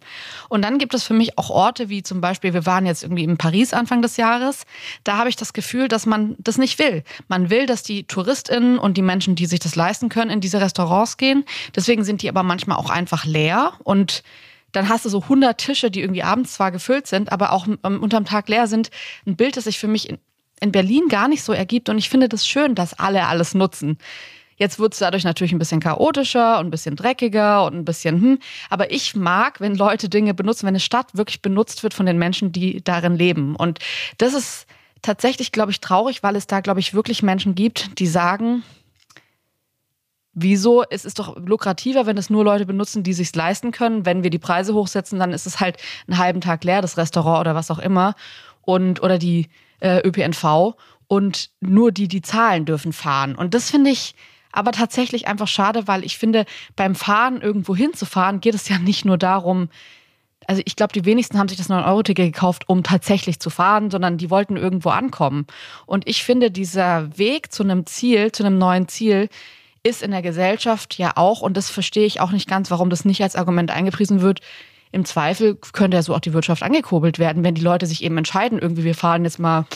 Und dann gibt es für mich auch Orte wie zum Beispiel, wir waren jetzt irgendwie in Paris Anfang des Jahres. Da habe ich das Gefühl, dass man das nicht will. Man will, dass die TouristInnen und die Menschen, die sich das leisten können, in diese Restaurants gehen. Deswegen sind die aber manchmal auch einfach leer und dann hast du so 100 Tische, die irgendwie abends zwar gefüllt sind, aber auch unterm Tag leer sind. Ein Bild, das sich für mich in, in Berlin gar nicht so ergibt. Und ich finde das schön, dass alle alles nutzen. Jetzt wird es dadurch natürlich ein bisschen chaotischer und ein bisschen dreckiger und ein bisschen, hm. Aber ich mag, wenn Leute Dinge benutzen, wenn eine Stadt wirklich benutzt wird von den Menschen, die darin leben. Und das ist tatsächlich, glaube ich, traurig, weil es da, glaube ich, wirklich Menschen gibt, die sagen, Wieso? Es ist doch lukrativer, wenn es nur Leute benutzen, die sich leisten können. Wenn wir die Preise hochsetzen, dann ist es halt einen halben Tag leer, das Restaurant oder was auch immer. Und, oder die äh, ÖPNV. Und nur die, die zahlen, dürfen fahren. Und das finde ich, aber tatsächlich einfach schade, weil ich finde, beim Fahren irgendwo hinzufahren geht es ja nicht nur darum, also ich glaube, die wenigsten haben sich das 9-Euro-Ticket gekauft, um tatsächlich zu fahren, sondern die wollten irgendwo ankommen. Und ich finde, dieser Weg zu einem Ziel, zu einem neuen Ziel, ist in der Gesellschaft ja auch, und das verstehe ich auch nicht ganz, warum das nicht als Argument eingepriesen wird, im Zweifel könnte ja so auch die Wirtschaft angekurbelt werden, wenn die Leute sich eben entscheiden, irgendwie wir fahren jetzt mal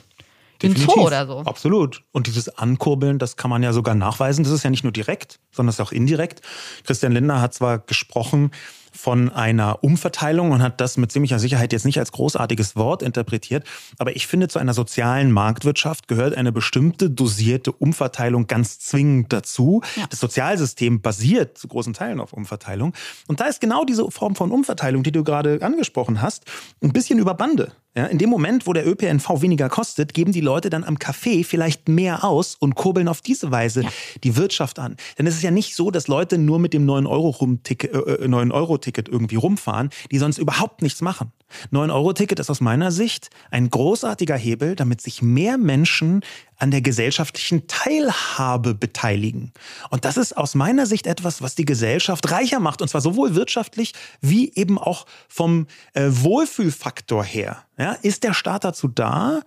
Definitiv. in Zoo oder so. Absolut. Und dieses Ankurbeln, das kann man ja sogar nachweisen. Das ist ja nicht nur direkt, sondern es ist auch indirekt. Christian Lindner hat zwar gesprochen, von einer Umverteilung und hat das mit ziemlicher Sicherheit jetzt nicht als großartiges Wort interpretiert. Aber ich finde, zu einer sozialen Marktwirtschaft gehört eine bestimmte dosierte Umverteilung ganz zwingend dazu. Ja. Das Sozialsystem basiert zu großen Teilen auf Umverteilung. Und da ist genau diese Form von Umverteilung, die du gerade angesprochen hast, ein bisschen über Bande. Ja, in dem Moment, wo der ÖPNV weniger kostet, geben die Leute dann am Café vielleicht mehr aus und kurbeln auf diese Weise ja. die Wirtschaft an. Denn es ist ja nicht so, dass Leute nur mit dem 9-Euro-Ticket äh, 9 Euro irgendwie rumfahren, die sonst überhaupt nichts machen. 9-Euro-Ticket ist aus meiner Sicht ein großartiger Hebel, damit sich mehr Menschen an der gesellschaftlichen Teilhabe beteiligen. Und das ist aus meiner Sicht etwas, was die Gesellschaft reicher macht, und zwar sowohl wirtschaftlich wie eben auch vom äh, Wohlfühlfaktor her. Ja, ist der Staat dazu da,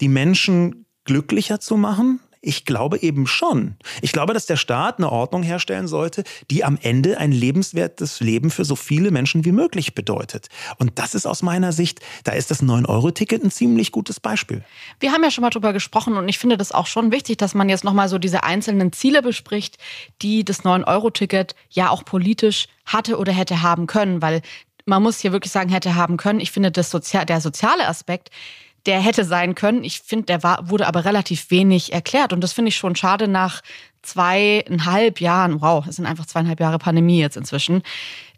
die Menschen glücklicher zu machen, ich glaube eben schon. Ich glaube, dass der Staat eine Ordnung herstellen sollte, die am Ende ein lebenswertes Leben für so viele Menschen wie möglich bedeutet. Und das ist aus meiner Sicht, da ist das 9-Euro-Ticket ein ziemlich gutes Beispiel. Wir haben ja schon mal drüber gesprochen und ich finde das auch schon wichtig, dass man jetzt nochmal so diese einzelnen Ziele bespricht, die das 9-Euro-Ticket ja auch politisch hatte oder hätte haben können, weil man muss hier wirklich sagen, hätte haben können. Ich finde, das Sozial der soziale Aspekt, der hätte sein können. Ich finde, der war, wurde aber relativ wenig erklärt. Und das finde ich schon schade nach zweieinhalb Jahren. Wow, es sind einfach zweieinhalb Jahre Pandemie jetzt inzwischen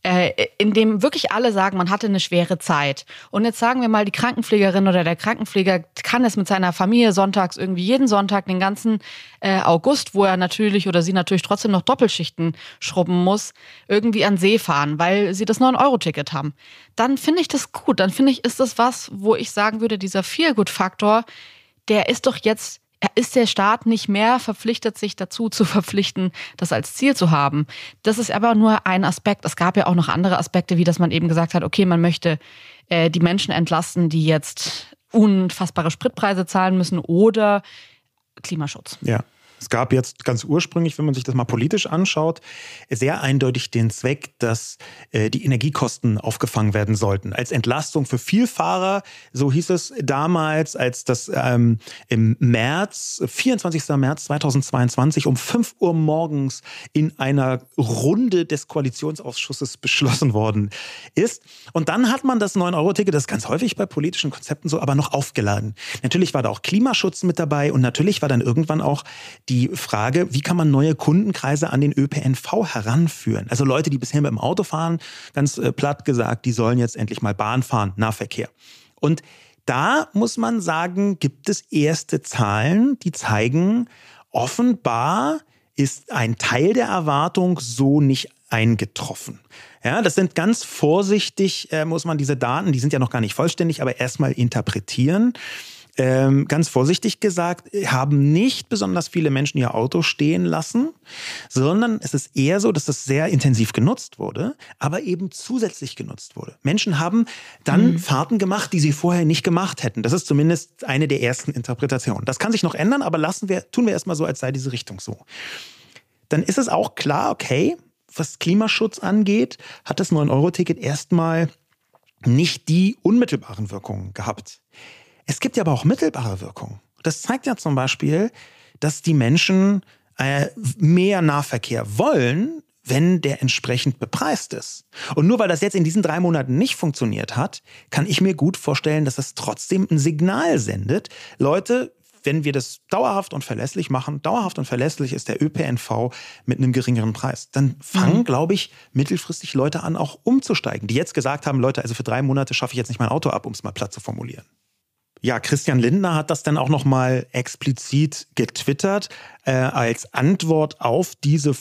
äh, in dem wirklich alle sagen, man hatte eine schwere Zeit. Und jetzt sagen wir mal, die Krankenpflegerin oder der Krankenpfleger kann es mit seiner Familie sonntags irgendwie jeden Sonntag den ganzen äh, August, wo er natürlich oder sie natürlich trotzdem noch Doppelschichten schrubben muss, irgendwie an See fahren, weil sie das 9-Euro-Ticket haben. Dann finde ich das gut. Dann finde ich, ist das was, wo ich sagen würde, dieser Feel-Good-Faktor, der ist doch jetzt ist der Staat nicht mehr verpflichtet, sich dazu zu verpflichten, das als Ziel zu haben. Das ist aber nur ein Aspekt. Es gab ja auch noch andere Aspekte, wie dass man eben gesagt hat, okay, man möchte äh, die Menschen entlasten, die jetzt unfassbare Spritpreise zahlen müssen oder Klimaschutz. Ja. Es gab jetzt ganz ursprünglich, wenn man sich das mal politisch anschaut, sehr eindeutig den Zweck, dass äh, die Energiekosten aufgefangen werden sollten. Als Entlastung für Vielfahrer, so hieß es damals, als das ähm, im März, 24. März 2022 um 5 Uhr morgens in einer Runde des Koalitionsausschusses beschlossen worden ist. Und dann hat man das 9-Euro-Ticket, das ist ganz häufig bei politischen Konzepten so, aber noch aufgeladen. Natürlich war da auch Klimaschutz mit dabei und natürlich war dann irgendwann auch die Frage, wie kann man neue Kundenkreise an den ÖPNV heranführen? Also Leute, die bisher mit dem Auto fahren, ganz äh, platt gesagt, die sollen jetzt endlich mal Bahn fahren, Nahverkehr. Und da muss man sagen, gibt es erste Zahlen, die zeigen, offenbar ist ein Teil der Erwartung so nicht eingetroffen. Ja, das sind ganz vorsichtig, äh, muss man diese Daten, die sind ja noch gar nicht vollständig, aber erstmal interpretieren ähm, ganz vorsichtig gesagt, haben nicht besonders viele Menschen ihr Auto stehen lassen, sondern es ist eher so, dass das sehr intensiv genutzt wurde, aber eben zusätzlich genutzt wurde. Menschen haben dann mhm. Fahrten gemacht, die sie vorher nicht gemacht hätten. Das ist zumindest eine der ersten Interpretationen. Das kann sich noch ändern, aber lassen wir, tun wir erstmal so, als sei diese Richtung so. Dann ist es auch klar, okay, was Klimaschutz angeht, hat das 9-Euro-Ticket erstmal nicht die unmittelbaren Wirkungen gehabt. Es gibt ja aber auch mittelbare Wirkungen. Das zeigt ja zum Beispiel, dass die Menschen äh, mehr Nahverkehr wollen, wenn der entsprechend bepreist ist. Und nur weil das jetzt in diesen drei Monaten nicht funktioniert hat, kann ich mir gut vorstellen, dass es trotzdem ein Signal sendet. Leute, wenn wir das dauerhaft und verlässlich machen, dauerhaft und verlässlich ist der ÖPNV mit einem geringeren Preis, dann fangen, mhm. glaube ich, mittelfristig Leute an, auch umzusteigen, die jetzt gesagt haben, Leute, also für drei Monate schaffe ich jetzt nicht mein Auto ab, um es mal platt zu formulieren. Ja, Christian Lindner hat das dann auch noch mal explizit getwittert äh, als Antwort auf diese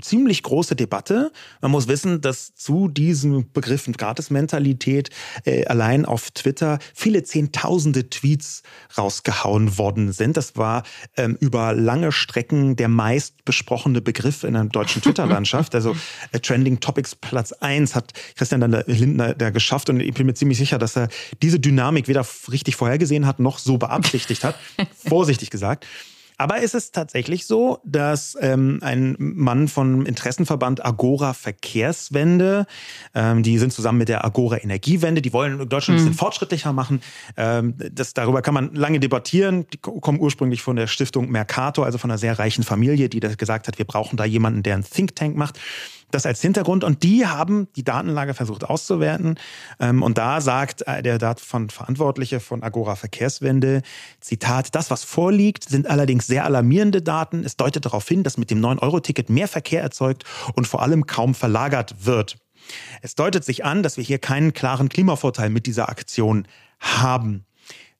ziemlich große Debatte. Man muss wissen, dass zu diesem Begriff Gratismentalität äh, allein auf Twitter viele Zehntausende Tweets rausgehauen worden sind. Das war ähm, über lange Strecken der meist besprochene Begriff in der deutschen Twitter-Landschaft. also äh, Trending Topics Platz eins hat Christian dann Lindner da geschafft und ich bin mir ziemlich sicher, dass er diese Dynamik weder richtig vorhergesehen gesehen hat, noch so beabsichtigt hat. Vorsichtig gesagt. Aber ist es tatsächlich so, dass ähm, ein Mann vom Interessenverband Agora Verkehrswende, ähm, die sind zusammen mit der Agora Energiewende, die wollen Deutschland ein bisschen mhm. fortschrittlicher machen. Ähm, das, darüber kann man lange debattieren. Die kommen ursprünglich von der Stiftung Mercator, also von einer sehr reichen Familie, die da gesagt hat, wir brauchen da jemanden, der einen Think Tank macht. Das als Hintergrund. Und die haben die Datenlage versucht auszuwerten. Ähm, und da sagt äh, der davon Verantwortliche von Agora Verkehrswende, Zitat, das, was vorliegt, sind allerdings sehr alarmierende Daten. Es deutet darauf hin, dass mit dem 9-Euro-Ticket mehr Verkehr erzeugt und vor allem kaum verlagert wird. Es deutet sich an, dass wir hier keinen klaren Klimavorteil mit dieser Aktion haben.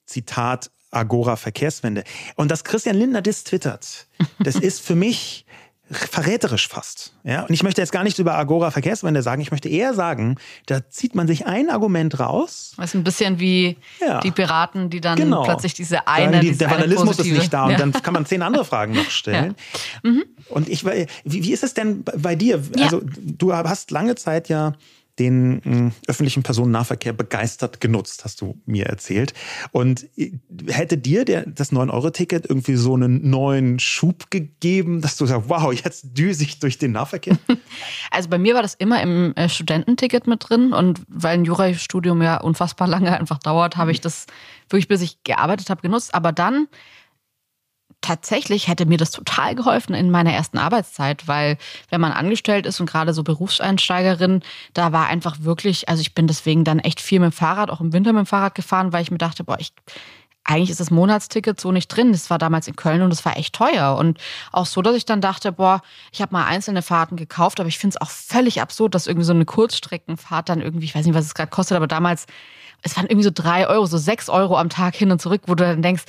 Zitat Agora Verkehrswende. Und dass Christian Lindner das twittert, das ist für mich verräterisch fast. Ja? Und ich möchte jetzt gar nicht über Agora Verkehrswende sagen, ich möchte eher sagen, da zieht man sich ein Argument raus. Das ist ein bisschen wie ja. die Piraten, die dann genau. plötzlich diese eine. Die, diese der Vandalismus ist nicht da ja. und dann kann man zehn andere Fragen noch stellen. Ja. Mhm. Und ich, wie, wie ist es denn bei dir? Also, du hast lange Zeit ja den mh, öffentlichen Personennahverkehr begeistert genutzt, hast du mir erzählt. Und äh, hätte dir der, das 9-Euro-Ticket irgendwie so einen neuen Schub gegeben, dass du sagst, wow, jetzt düse ich durch den Nahverkehr? Also bei mir war das immer im äh, Studententicket mit drin und weil ein Jurastudium ja unfassbar lange einfach dauert, habe ich das wirklich, bis ich gearbeitet habe, genutzt. Aber dann tatsächlich hätte mir das total geholfen in meiner ersten Arbeitszeit, weil wenn man angestellt ist und gerade so Berufseinsteigerin, da war einfach wirklich, also ich bin deswegen dann echt viel mit dem Fahrrad, auch im Winter mit dem Fahrrad gefahren, weil ich mir dachte, boah, ich eigentlich ist das Monatsticket so nicht drin. Das war damals in Köln und das war echt teuer. Und auch so, dass ich dann dachte, boah, ich habe mal einzelne Fahrten gekauft, aber ich finde es auch völlig absurd, dass irgendwie so eine Kurzstreckenfahrt dann irgendwie, ich weiß nicht, was es gerade kostet, aber damals, es waren irgendwie so drei Euro, so sechs Euro am Tag hin und zurück, wo du dann denkst,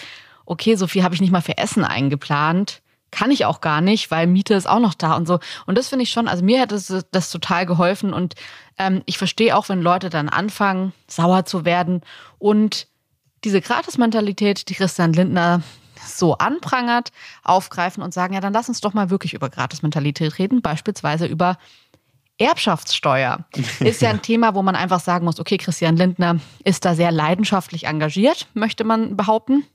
okay, so viel habe ich nicht mal für Essen eingeplant. Kann ich auch gar nicht, weil Miete ist auch noch da und so. Und das finde ich schon, also mir hätte das, das total geholfen. Und ähm, ich verstehe auch, wenn Leute dann anfangen, sauer zu werden. Und diese Gratis-Mentalität, die Christian Lindner so anprangert, aufgreifen und sagen, ja, dann lass uns doch mal wirklich über Gratis-Mentalität reden, beispielsweise über Erbschaftssteuer. Ist ja ein Thema, wo man einfach sagen muss, okay, Christian Lindner ist da sehr leidenschaftlich engagiert, möchte man behaupten.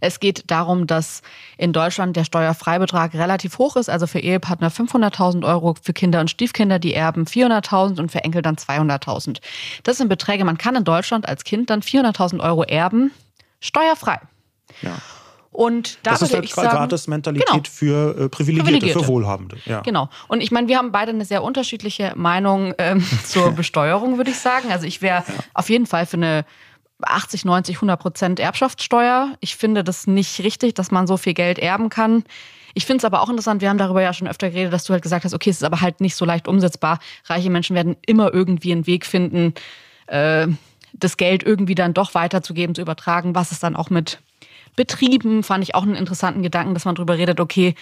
Es geht darum, dass in Deutschland der Steuerfreibetrag relativ hoch ist, also für Ehepartner 500.000 Euro, für Kinder und Stiefkinder, die erben 400.000 und für Enkel dann 200.000. Das sind Beträge, man kann in Deutschland als Kind dann 400.000 Euro erben, steuerfrei. Ja. Und da das ist halt ich sagen, Gratis-Mentalität genau. für äh, Privilegierte, Privilegierte. für Wohlhabende. Ja. Genau. Und ich meine, wir haben beide eine sehr unterschiedliche Meinung ähm, zur Besteuerung, würde ich sagen. Also ich wäre auf jeden Fall für eine 80, 90, 100 Prozent Erbschaftssteuer. Ich finde das nicht richtig, dass man so viel Geld erben kann. Ich finde es aber auch interessant, wir haben darüber ja schon öfter geredet, dass du halt gesagt hast, okay, es ist aber halt nicht so leicht umsetzbar. Reiche Menschen werden immer irgendwie einen Weg finden, äh, das Geld irgendwie dann doch weiterzugeben, zu übertragen. Was ist dann auch mit Betrieben? Fand ich auch einen interessanten Gedanken, dass man darüber redet, okay,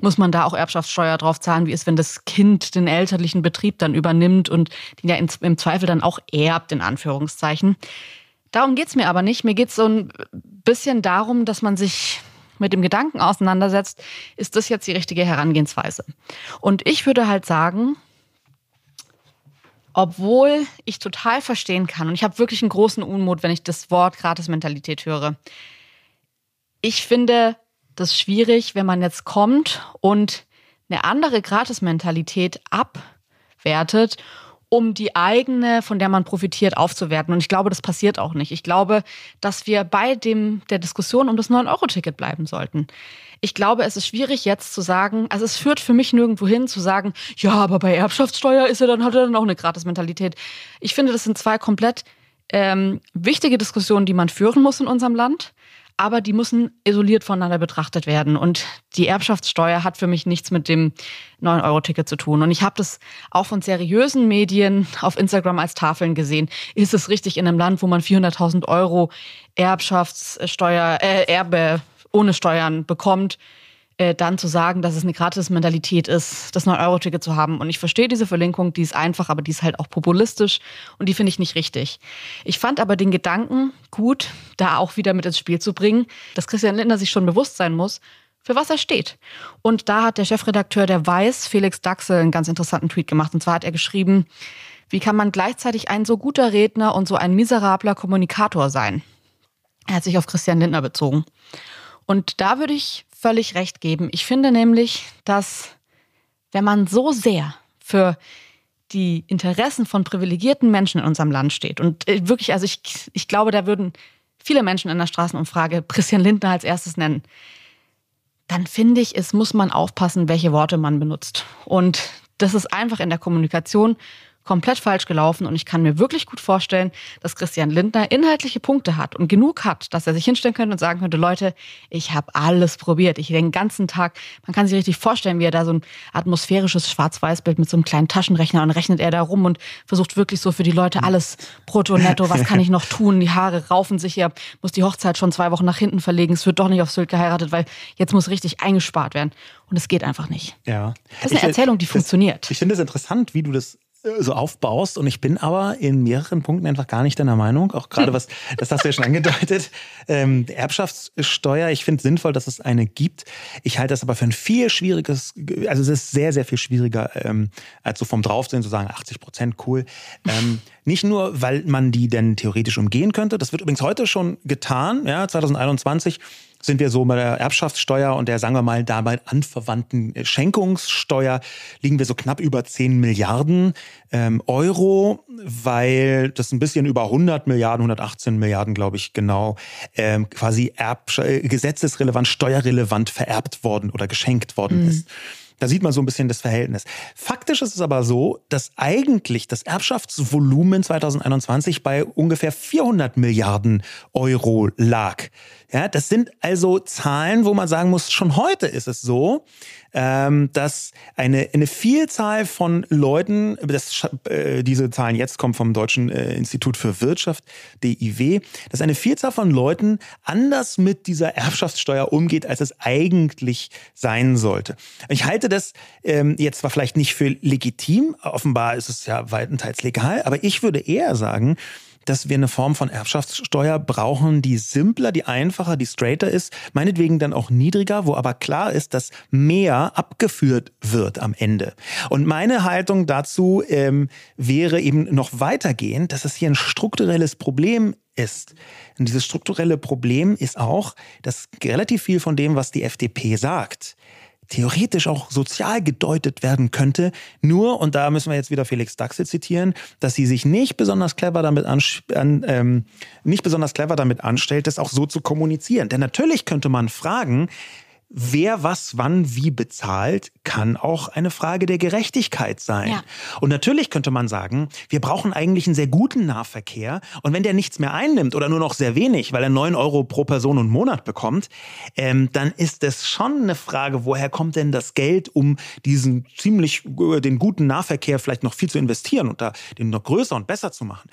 muss man da auch Erbschaftssteuer drauf zahlen? Wie ist, wenn das Kind den elterlichen Betrieb dann übernimmt und den ja im Zweifel dann auch erbt, in Anführungszeichen? Darum geht's mir aber nicht. Mir geht's so ein bisschen darum, dass man sich mit dem Gedanken auseinandersetzt, ist das jetzt die richtige Herangehensweise? Und ich würde halt sagen, obwohl ich total verstehen kann, und ich habe wirklich einen großen Unmut, wenn ich das Wort Gratis-Mentalität höre. Ich finde das schwierig, wenn man jetzt kommt und eine andere Gratis-Mentalität abwertet, um die eigene, von der man profitiert, aufzuwerten. Und ich glaube, das passiert auch nicht. Ich glaube, dass wir bei dem, der Diskussion um das 9-Euro-Ticket bleiben sollten. Ich glaube, es ist schwierig jetzt zu sagen, also es führt für mich nirgendwo hin zu sagen, ja, aber bei Erbschaftssteuer ist er dann, hat er dann auch eine Gratis-Mentalität. Ich finde, das sind zwei komplett ähm, wichtige Diskussionen, die man führen muss in unserem Land aber die müssen isoliert voneinander betrachtet werden. Und die Erbschaftssteuer hat für mich nichts mit dem 9-Euro-Ticket zu tun. Und ich habe das auch von seriösen Medien auf Instagram als Tafeln gesehen. Ist es richtig in einem Land, wo man 400.000 Euro Erbschaftssteuer, äh, Erbe ohne Steuern bekommt, äh, dann zu sagen, dass es eine Gratis-Mentalität ist, das 9-Euro-Ticket zu haben. Und ich verstehe diese Verlinkung, die ist einfach, aber die ist halt auch populistisch und die finde ich nicht richtig. Ich fand aber den Gedanken gut, da auch wieder mit ins Spiel zu bringen, dass Christian Lindner sich schon bewusst sein muss, für was er steht. Und da hat der Chefredakteur der Weiß, Felix Daxel, einen ganz interessanten Tweet gemacht. Und zwar hat er geschrieben, wie kann man gleichzeitig ein so guter Redner und so ein miserabler Kommunikator sein? Er hat sich auf Christian Lindner bezogen. Und da würde ich völlig recht geben. Ich finde nämlich, dass wenn man so sehr für die Interessen von privilegierten Menschen in unserem Land steht und äh, wirklich, also ich, ich glaube, da würden viele Menschen in der Straßenumfrage Christian Lindner als erstes nennen, dann finde ich, es muss man aufpassen, welche Worte man benutzt. Und das ist einfach in der Kommunikation komplett falsch gelaufen und ich kann mir wirklich gut vorstellen, dass Christian Lindner inhaltliche Punkte hat und genug hat, dass er sich hinstellen könnte und sagen könnte, Leute, ich habe alles probiert. Ich den ganzen Tag, man kann sich richtig vorstellen, wie er da so ein atmosphärisches Schwarz-Weiß-Bild mit so einem kleinen Taschenrechner und rechnet er da rum und versucht wirklich so für die Leute alles brutto, netto, was kann ich noch tun? Die Haare raufen sich hier, muss die Hochzeit schon zwei Wochen nach hinten verlegen. Es wird doch nicht auf Sylt geheiratet, weil jetzt muss richtig eingespart werden. Und es geht einfach nicht. Ja. Das ist eine Erzählung, die das, funktioniert. Ich finde es interessant, wie du das so aufbaust und ich bin aber in mehreren Punkten einfach gar nicht deiner Meinung. Auch gerade was, das hast du ja schon angedeutet, ähm, Erbschaftssteuer. Ich finde sinnvoll, dass es eine gibt. Ich halte das aber für ein viel schwieriges, also es ist sehr, sehr viel schwieriger, ähm, als so vom Draufsehen zu sagen, 80 Prozent, cool. Ähm, nicht nur, weil man die denn theoretisch umgehen könnte. Das wird übrigens heute schon getan, ja, 2021 sind wir so bei der Erbschaftssteuer und der, sagen wir mal, dabei anverwandten Schenkungssteuer liegen wir so knapp über 10 Milliarden ähm, Euro, weil das ein bisschen über 100 Milliarden, 118 Milliarden, glaube ich, genau, ähm, quasi erb gesetzesrelevant, steuerrelevant vererbt worden oder geschenkt worden mhm. ist. Da sieht man so ein bisschen das Verhältnis. Faktisch ist es aber so, dass eigentlich das Erbschaftsvolumen 2021 bei ungefähr 400 Milliarden Euro lag. Ja, das sind also Zahlen, wo man sagen muss, schon heute ist es so, ähm, dass eine, eine Vielzahl von Leuten, das, äh, diese Zahlen jetzt kommen vom Deutschen äh, Institut für Wirtschaft, DIW, dass eine Vielzahl von Leuten anders mit dieser Erbschaftssteuer umgeht, als es eigentlich sein sollte. Ich halte das ähm, jetzt zwar vielleicht nicht für legitim, offenbar ist es ja weitenteils legal, aber ich würde eher sagen, dass wir eine Form von Erbschaftssteuer brauchen, die simpler, die einfacher, die straighter ist, meinetwegen dann auch niedriger, wo aber klar ist, dass mehr abgeführt wird am Ende. Und meine Haltung dazu ähm, wäre eben noch weitergehend, dass es hier ein strukturelles Problem ist. Und dieses strukturelle Problem ist auch, dass relativ viel von dem, was die FDP sagt, theoretisch auch sozial gedeutet werden könnte. Nur, und da müssen wir jetzt wieder Felix Daxe zitieren, dass sie sich nicht besonders clever damit an, ähm, nicht besonders clever damit anstellt, das auch so zu kommunizieren. Denn natürlich könnte man fragen, wer was wann wie bezahlt, kann auch eine Frage der Gerechtigkeit sein. Ja. Und natürlich könnte man sagen, wir brauchen eigentlich einen sehr guten Nahverkehr. Und wenn der nichts mehr einnimmt oder nur noch sehr wenig, weil er neun Euro pro Person und Monat bekommt, ähm, dann ist es schon eine Frage, woher kommt denn das Geld, um diesen ziemlich, äh, den guten Nahverkehr vielleicht noch viel zu investieren und da den noch größer und besser zu machen.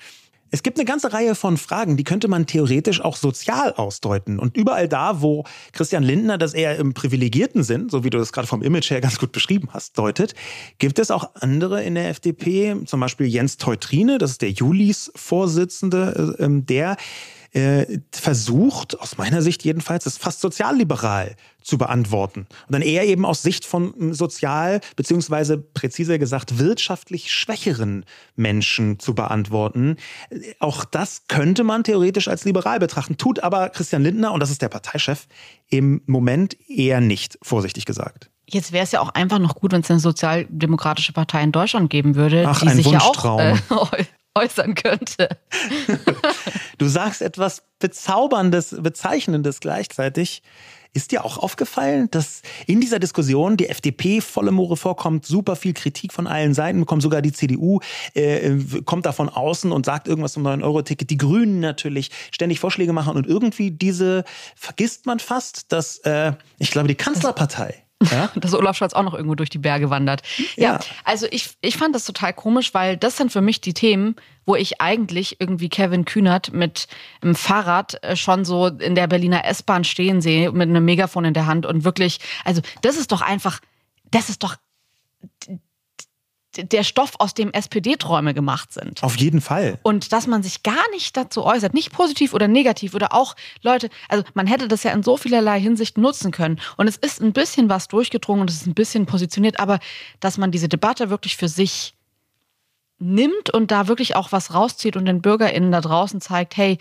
Es gibt eine ganze Reihe von Fragen, die könnte man theoretisch auch sozial ausdeuten. Und überall da, wo Christian Lindner das eher im privilegierten Sinn, so wie du das gerade vom Image her ganz gut beschrieben hast, deutet, gibt es auch andere in der FDP, zum Beispiel Jens Teutrine, das ist der Julis-Vorsitzende, äh, ähm, der äh, versucht, aus meiner Sicht jedenfalls, das fast sozialliberal zu beantworten. Und dann eher eben aus Sicht von hm, sozial, beziehungsweise präziser gesagt, wirtschaftlich schwächeren Menschen zu beantworten. Auch das könnte man theoretisch als liberal betrachten, tut aber Christian Lindner, und das ist der Parteichef, im Moment eher nicht, vorsichtig gesagt. Jetzt wäre es ja auch einfach noch gut, wenn es eine sozialdemokratische Partei in Deutschland geben würde, Ach, die sich ja auch äh, äußern könnte. du sagst etwas Bezauberndes, Bezeichnendes gleichzeitig. Ist dir auch aufgefallen, dass in dieser Diskussion die FDP volle Moore vorkommt, super viel Kritik von allen Seiten bekommt, sogar die CDU äh, kommt da von außen und sagt irgendwas zum 9-Euro-Ticket, die Grünen natürlich ständig Vorschläge machen und irgendwie diese, vergisst man fast, dass, äh, ich glaube, die Kanzlerpartei ja? Dass Olaf Scholz auch noch irgendwo durch die Berge wandert. Ja, ja, also ich, ich fand das total komisch, weil das sind für mich die Themen, wo ich eigentlich irgendwie Kevin Kühnert mit einem Fahrrad äh, schon so in der Berliner S-Bahn stehen sehe, mit einem Megafon in der Hand und wirklich, also das ist doch einfach, das ist doch der Stoff, aus dem SPD-Träume gemacht sind. Auf jeden Fall. Und dass man sich gar nicht dazu äußert, nicht positiv oder negativ oder auch Leute, also man hätte das ja in so vielerlei Hinsicht nutzen können. Und es ist ein bisschen was durchgedrungen und es ist ein bisschen positioniert, aber dass man diese Debatte wirklich für sich nimmt und da wirklich auch was rauszieht und den BürgerInnen da draußen zeigt, hey,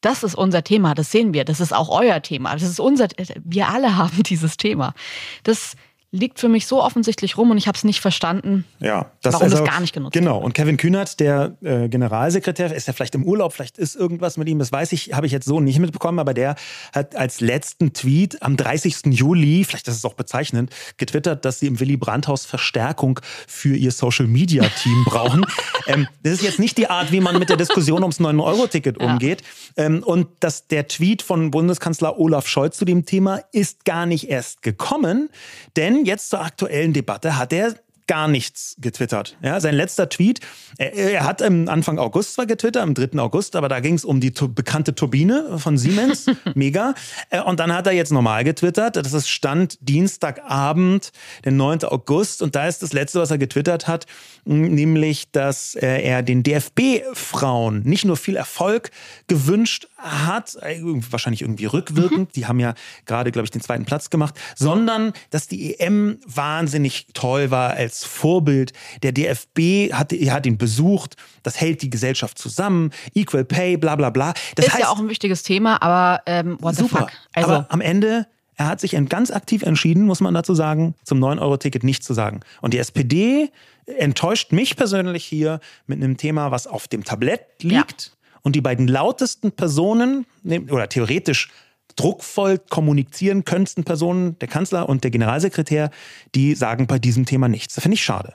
das ist unser Thema, das sehen wir, das ist auch euer Thema, das ist unser, wir alle haben dieses Thema. Das liegt für mich so offensichtlich rum und ich habe es nicht verstanden, ja, das warum also, das gar nicht genutzt Genau, und Kevin Kühnert, der äh, Generalsekretär, ist ja vielleicht im Urlaub, vielleicht ist irgendwas mit ihm, das weiß ich, habe ich jetzt so nicht mitbekommen, aber der hat als letzten Tweet am 30. Juli, vielleicht ist es auch bezeichnend, getwittert, dass sie im Willy Brandt-Haus Verstärkung für ihr Social-Media-Team brauchen. ähm, das ist jetzt nicht die Art, wie man mit der Diskussion ums 9-Euro-Ticket ja. umgeht. Ähm, und dass der Tweet von Bundeskanzler Olaf Scholz zu dem Thema ist gar nicht erst gekommen, denn jetzt zur aktuellen Debatte. Hat er gar nichts getwittert. Ja, sein letzter Tweet, er, er hat im Anfang August zwar getwittert, am 3. August, aber da ging es um die bekannte Turbine von Siemens, mega. Äh, und dann hat er jetzt normal getwittert, das ist Stand Dienstagabend, der 9. August und da ist das Letzte, was er getwittert hat, nämlich, dass äh, er den DFB-Frauen nicht nur viel Erfolg gewünscht hat, äh, wahrscheinlich irgendwie rückwirkend, mhm. die haben ja gerade, glaube ich, den zweiten Platz gemacht, sondern dass die EM wahnsinnig toll war als Vorbild. Der DFB hat, hat ihn besucht, das hält die Gesellschaft zusammen, Equal Pay, bla bla bla. Das ist heißt, ja auch ein wichtiges Thema, aber ähm, what super. the fuck? Also, aber am Ende er hat sich ganz aktiv entschieden, muss man dazu sagen, zum 9-Euro-Ticket nicht zu sagen. Und die SPD enttäuscht mich persönlich hier mit einem Thema, was auf dem Tablett liegt. Ja. Und die beiden lautesten Personen, oder theoretisch druckvoll kommunizieren könntsten Personen, der Kanzler und der Generalsekretär, die sagen bei diesem Thema nichts. Das finde ich schade.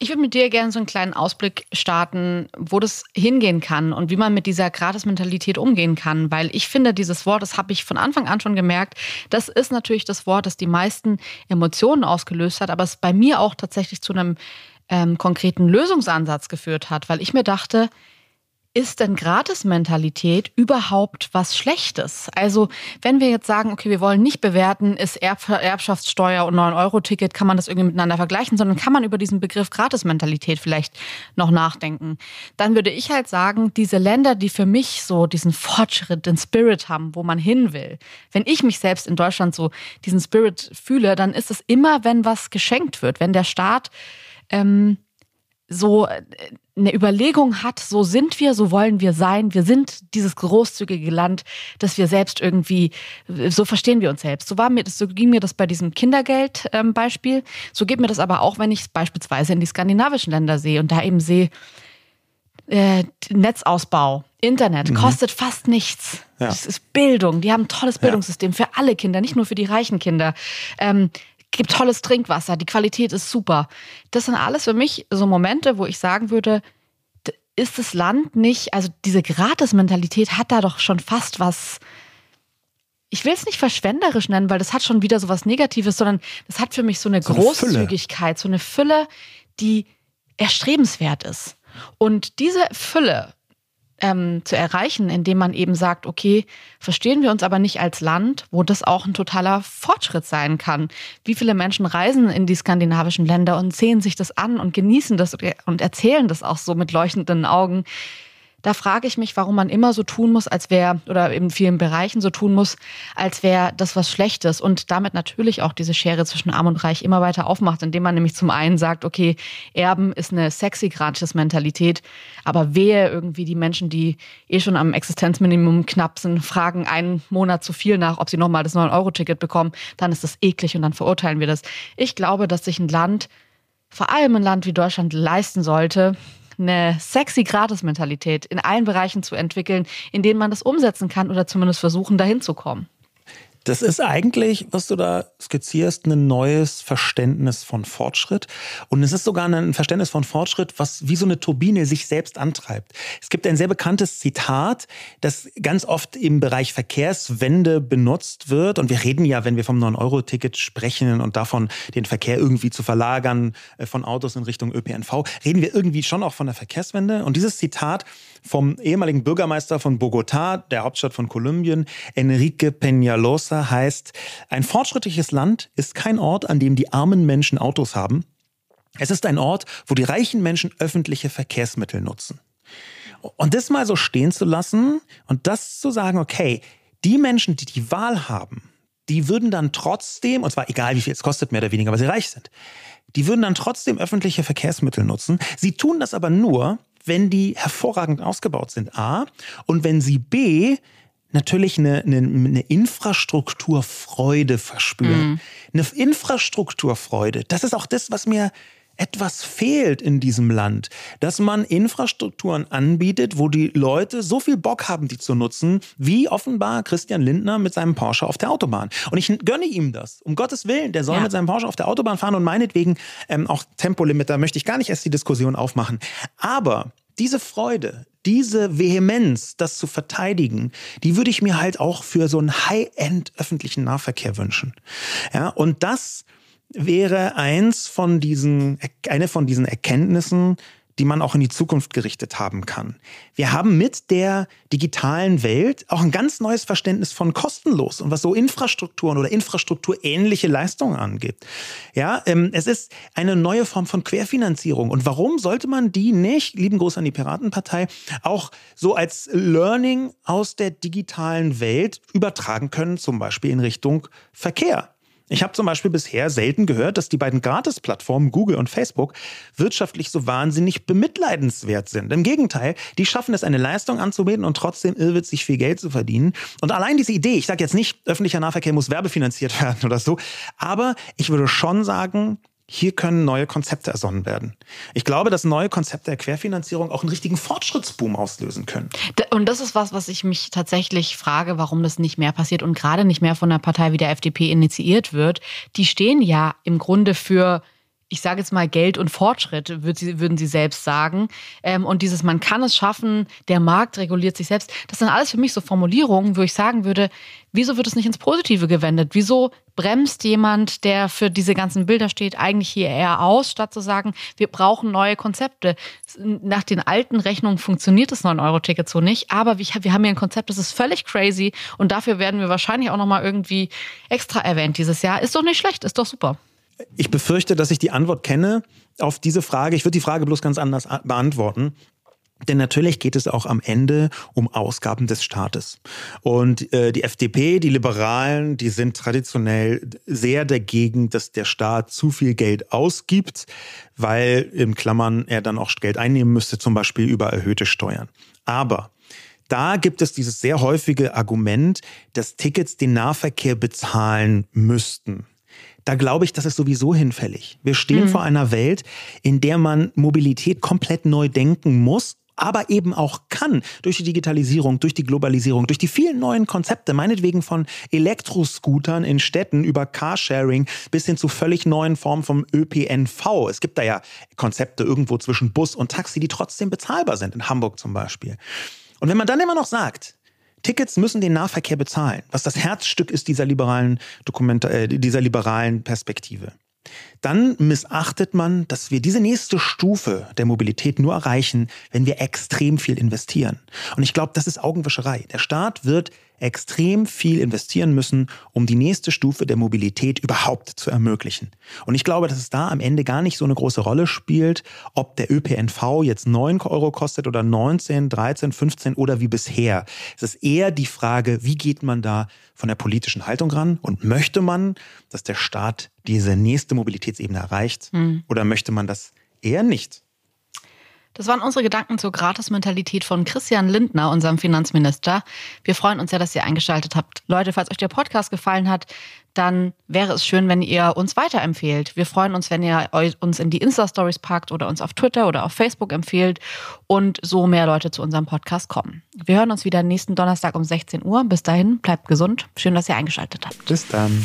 Ich würde mit dir gerne so einen kleinen Ausblick starten, wo das hingehen kann und wie man mit dieser Gratis-Mentalität umgehen kann, weil ich finde, dieses Wort, das habe ich von Anfang an schon gemerkt, das ist natürlich das Wort, das die meisten Emotionen ausgelöst hat, aber es bei mir auch tatsächlich zu einem ähm, konkreten Lösungsansatz geführt hat, weil ich mir dachte, ist denn Gratismentalität überhaupt was Schlechtes? Also, wenn wir jetzt sagen, okay, wir wollen nicht bewerten, ist Erb Erbschaftssteuer und 9-Euro-Ticket, kann man das irgendwie miteinander vergleichen, sondern kann man über diesen Begriff Gratismentalität vielleicht noch nachdenken. Dann würde ich halt sagen, diese Länder, die für mich so diesen Fortschritt, den Spirit haben, wo man hin will, wenn ich mich selbst in Deutschland so diesen Spirit fühle, dann ist es immer, wenn was geschenkt wird, wenn der Staat ähm, so äh, eine Überlegung hat, so sind wir, so wollen wir sein, wir sind dieses großzügige Land, das wir selbst irgendwie, so verstehen wir uns selbst. So war mir das, so ging mir das bei diesem Kindergeld-Beispiel. Ähm, so geht mir das aber auch, wenn ich es beispielsweise in die skandinavischen Länder sehe und da eben sehe, äh, Netzausbau, Internet, mhm. kostet fast nichts. Ja. Das ist Bildung. Die haben ein tolles Bildungssystem ja. für alle Kinder, nicht nur für die reichen Kinder. Ähm, gibt tolles Trinkwasser, die Qualität ist super. Das sind alles für mich so Momente, wo ich sagen würde, ist das Land nicht, also diese Gratis-Mentalität hat da doch schon fast was, ich will es nicht verschwenderisch nennen, weil das hat schon wieder so was Negatives, sondern das hat für mich so eine so Großzügigkeit, eine so eine Fülle, die erstrebenswert ist. Und diese Fülle ähm, zu erreichen, indem man eben sagt, okay, verstehen wir uns aber nicht als Land, wo das auch ein totaler Fortschritt sein kann. Wie viele Menschen reisen in die skandinavischen Länder und sehen sich das an und genießen das und erzählen das auch so mit leuchtenden Augen. Da frage ich mich, warum man immer so tun muss, als wäre, oder in vielen Bereichen so tun muss, als wäre das was Schlechtes und damit natürlich auch diese Schere zwischen Arm und Reich immer weiter aufmacht, indem man nämlich zum einen sagt, okay, Erben ist eine sexy Gratis-Mentalität, aber wehe irgendwie die Menschen, die eh schon am Existenzminimum knapp sind, fragen einen Monat zu viel nach, ob sie nochmal das 9-Euro-Ticket bekommen, dann ist das eklig und dann verurteilen wir das. Ich glaube, dass sich ein Land, vor allem ein Land wie Deutschland, leisten sollte, eine sexy Gratis-Mentalität in allen Bereichen zu entwickeln, in denen man das umsetzen kann oder zumindest versuchen, dahin zu kommen. Das ist eigentlich, was du da skizzierst, ein neues Verständnis von Fortschritt. Und es ist sogar ein Verständnis von Fortschritt, was wie so eine Turbine sich selbst antreibt. Es gibt ein sehr bekanntes Zitat, das ganz oft im Bereich Verkehrswende benutzt wird. Und wir reden ja, wenn wir vom 9-Euro-Ticket sprechen und davon, den Verkehr irgendwie zu verlagern äh, von Autos in Richtung ÖPNV, reden wir irgendwie schon auch von der Verkehrswende. Und dieses Zitat vom ehemaligen Bürgermeister von Bogotá, der Hauptstadt von Kolumbien, Enrique Peñalosa, heißt, ein fortschrittliches Land ist kein Ort, an dem die armen Menschen Autos haben. Es ist ein Ort, wo die reichen Menschen öffentliche Verkehrsmittel nutzen. Und das mal so stehen zu lassen und das zu sagen, okay, die Menschen, die die Wahl haben, die würden dann trotzdem, und zwar egal wie viel es kostet, mehr oder weniger, weil sie reich sind, die würden dann trotzdem öffentliche Verkehrsmittel nutzen. Sie tun das aber nur, wenn die hervorragend ausgebaut sind, A. Und wenn sie B natürlich eine, eine, eine Infrastrukturfreude verspüren. Mhm. Eine Infrastrukturfreude. Das ist auch das, was mir etwas fehlt in diesem Land, dass man Infrastrukturen anbietet, wo die Leute so viel Bock haben, die zu nutzen, wie offenbar Christian Lindner mit seinem Porsche auf der Autobahn. Und ich gönne ihm das. Um Gottes Willen, der soll ja. mit seinem Porsche auf der Autobahn fahren und meinetwegen ähm, auch Tempolimit, da möchte ich gar nicht erst die Diskussion aufmachen. Aber diese Freude, diese Vehemenz, das zu verteidigen, die würde ich mir halt auch für so einen High-End öffentlichen Nahverkehr wünschen. Ja, und das wäre eins von diesen, eine von diesen Erkenntnissen, die man auch in die Zukunft gerichtet haben kann. Wir haben mit der digitalen Welt auch ein ganz neues Verständnis von kostenlos und was so Infrastrukturen oder infrastrukturähnliche Leistungen angeht. Ja, ähm, es ist eine neue Form von Querfinanzierung. Und warum sollte man die nicht, lieben Gruß an die Piratenpartei, auch so als Learning aus der digitalen Welt übertragen können, zum Beispiel in Richtung Verkehr? Ich habe zum Beispiel bisher selten gehört, dass die beiden Gratis-Plattformen Google und Facebook wirtschaftlich so wahnsinnig bemitleidenswert sind. Im Gegenteil, die schaffen es, eine Leistung anzubieten und trotzdem irrwitzig viel Geld zu verdienen. Und allein diese Idee, ich sage jetzt nicht, öffentlicher Nahverkehr muss werbefinanziert werden oder so, aber ich würde schon sagen, hier können neue Konzepte ersonnen werden. Ich glaube, dass neue Konzepte der Querfinanzierung auch einen richtigen Fortschrittsboom auslösen können. Und das ist was, was ich mich tatsächlich frage, warum das nicht mehr passiert und gerade nicht mehr von einer Partei wie der FDP initiiert wird. Die stehen ja im Grunde für ich sage jetzt mal Geld und Fortschritt, würden sie selbst sagen. Ähm, und dieses, man kann es schaffen, der Markt reguliert sich selbst. Das sind alles für mich so Formulierungen, wo ich sagen würde, wieso wird es nicht ins Positive gewendet? Wieso bremst jemand, der für diese ganzen Bilder steht, eigentlich hier eher aus, statt zu sagen, wir brauchen neue Konzepte. Nach den alten Rechnungen funktioniert das 9-Euro-Ticket so nicht, aber wir haben hier ein Konzept, das ist völlig crazy und dafür werden wir wahrscheinlich auch nochmal irgendwie extra erwähnt dieses Jahr. Ist doch nicht schlecht, ist doch super. Ich befürchte, dass ich die Antwort kenne auf diese Frage. Ich würde die Frage bloß ganz anders beantworten. Denn natürlich geht es auch am Ende um Ausgaben des Staates. Und äh, die FDP, die Liberalen, die sind traditionell sehr dagegen, dass der Staat zu viel Geld ausgibt, weil in Klammern er dann auch Geld einnehmen müsste, zum Beispiel über erhöhte Steuern. Aber da gibt es dieses sehr häufige Argument, dass Tickets den Nahverkehr bezahlen müssten da glaube ich, das ist sowieso hinfällig. Wir stehen mhm. vor einer Welt, in der man Mobilität komplett neu denken muss aber eben auch kann durch die Digitalisierung, durch die Globalisierung, durch die vielen neuen Konzepte, meinetwegen von Elektroscootern in Städten über Carsharing bis hin zu völlig neuen Formen vom ÖPNV. Es gibt da ja Konzepte irgendwo zwischen Bus und Taxi, die trotzdem bezahlbar sind, in Hamburg zum Beispiel. Und wenn man dann immer noch sagt, Tickets müssen den Nahverkehr bezahlen, was das Herzstück ist dieser liberalen Dokument, äh, dieser liberalen Perspektive dann missachtet man, dass wir diese nächste Stufe der Mobilität nur erreichen, wenn wir extrem viel investieren. Und ich glaube, das ist Augenwischerei. Der Staat wird extrem viel investieren müssen, um die nächste Stufe der Mobilität überhaupt zu ermöglichen. Und ich glaube, dass es da am Ende gar nicht so eine große Rolle spielt, ob der ÖPNV jetzt 9 Euro kostet oder 19, 13, 15 oder wie bisher. Es ist eher die Frage, wie geht man da von der politischen Haltung ran und möchte man, dass der Staat diese nächste Mobilitätsebene erreicht mhm. oder möchte man das eher nicht? Das waren unsere Gedanken zur Gratis-Mentalität von Christian Lindner, unserem Finanzminister. Wir freuen uns sehr, dass ihr eingeschaltet habt. Leute, falls euch der Podcast gefallen hat, dann wäre es schön, wenn ihr uns weiterempfehlt. Wir freuen uns, wenn ihr uns in die Insta-Stories packt oder uns auf Twitter oder auf Facebook empfehlt und so mehr Leute zu unserem Podcast kommen. Wir hören uns wieder nächsten Donnerstag um 16 Uhr. Bis dahin, bleibt gesund. Schön, dass ihr eingeschaltet habt. Bis dann.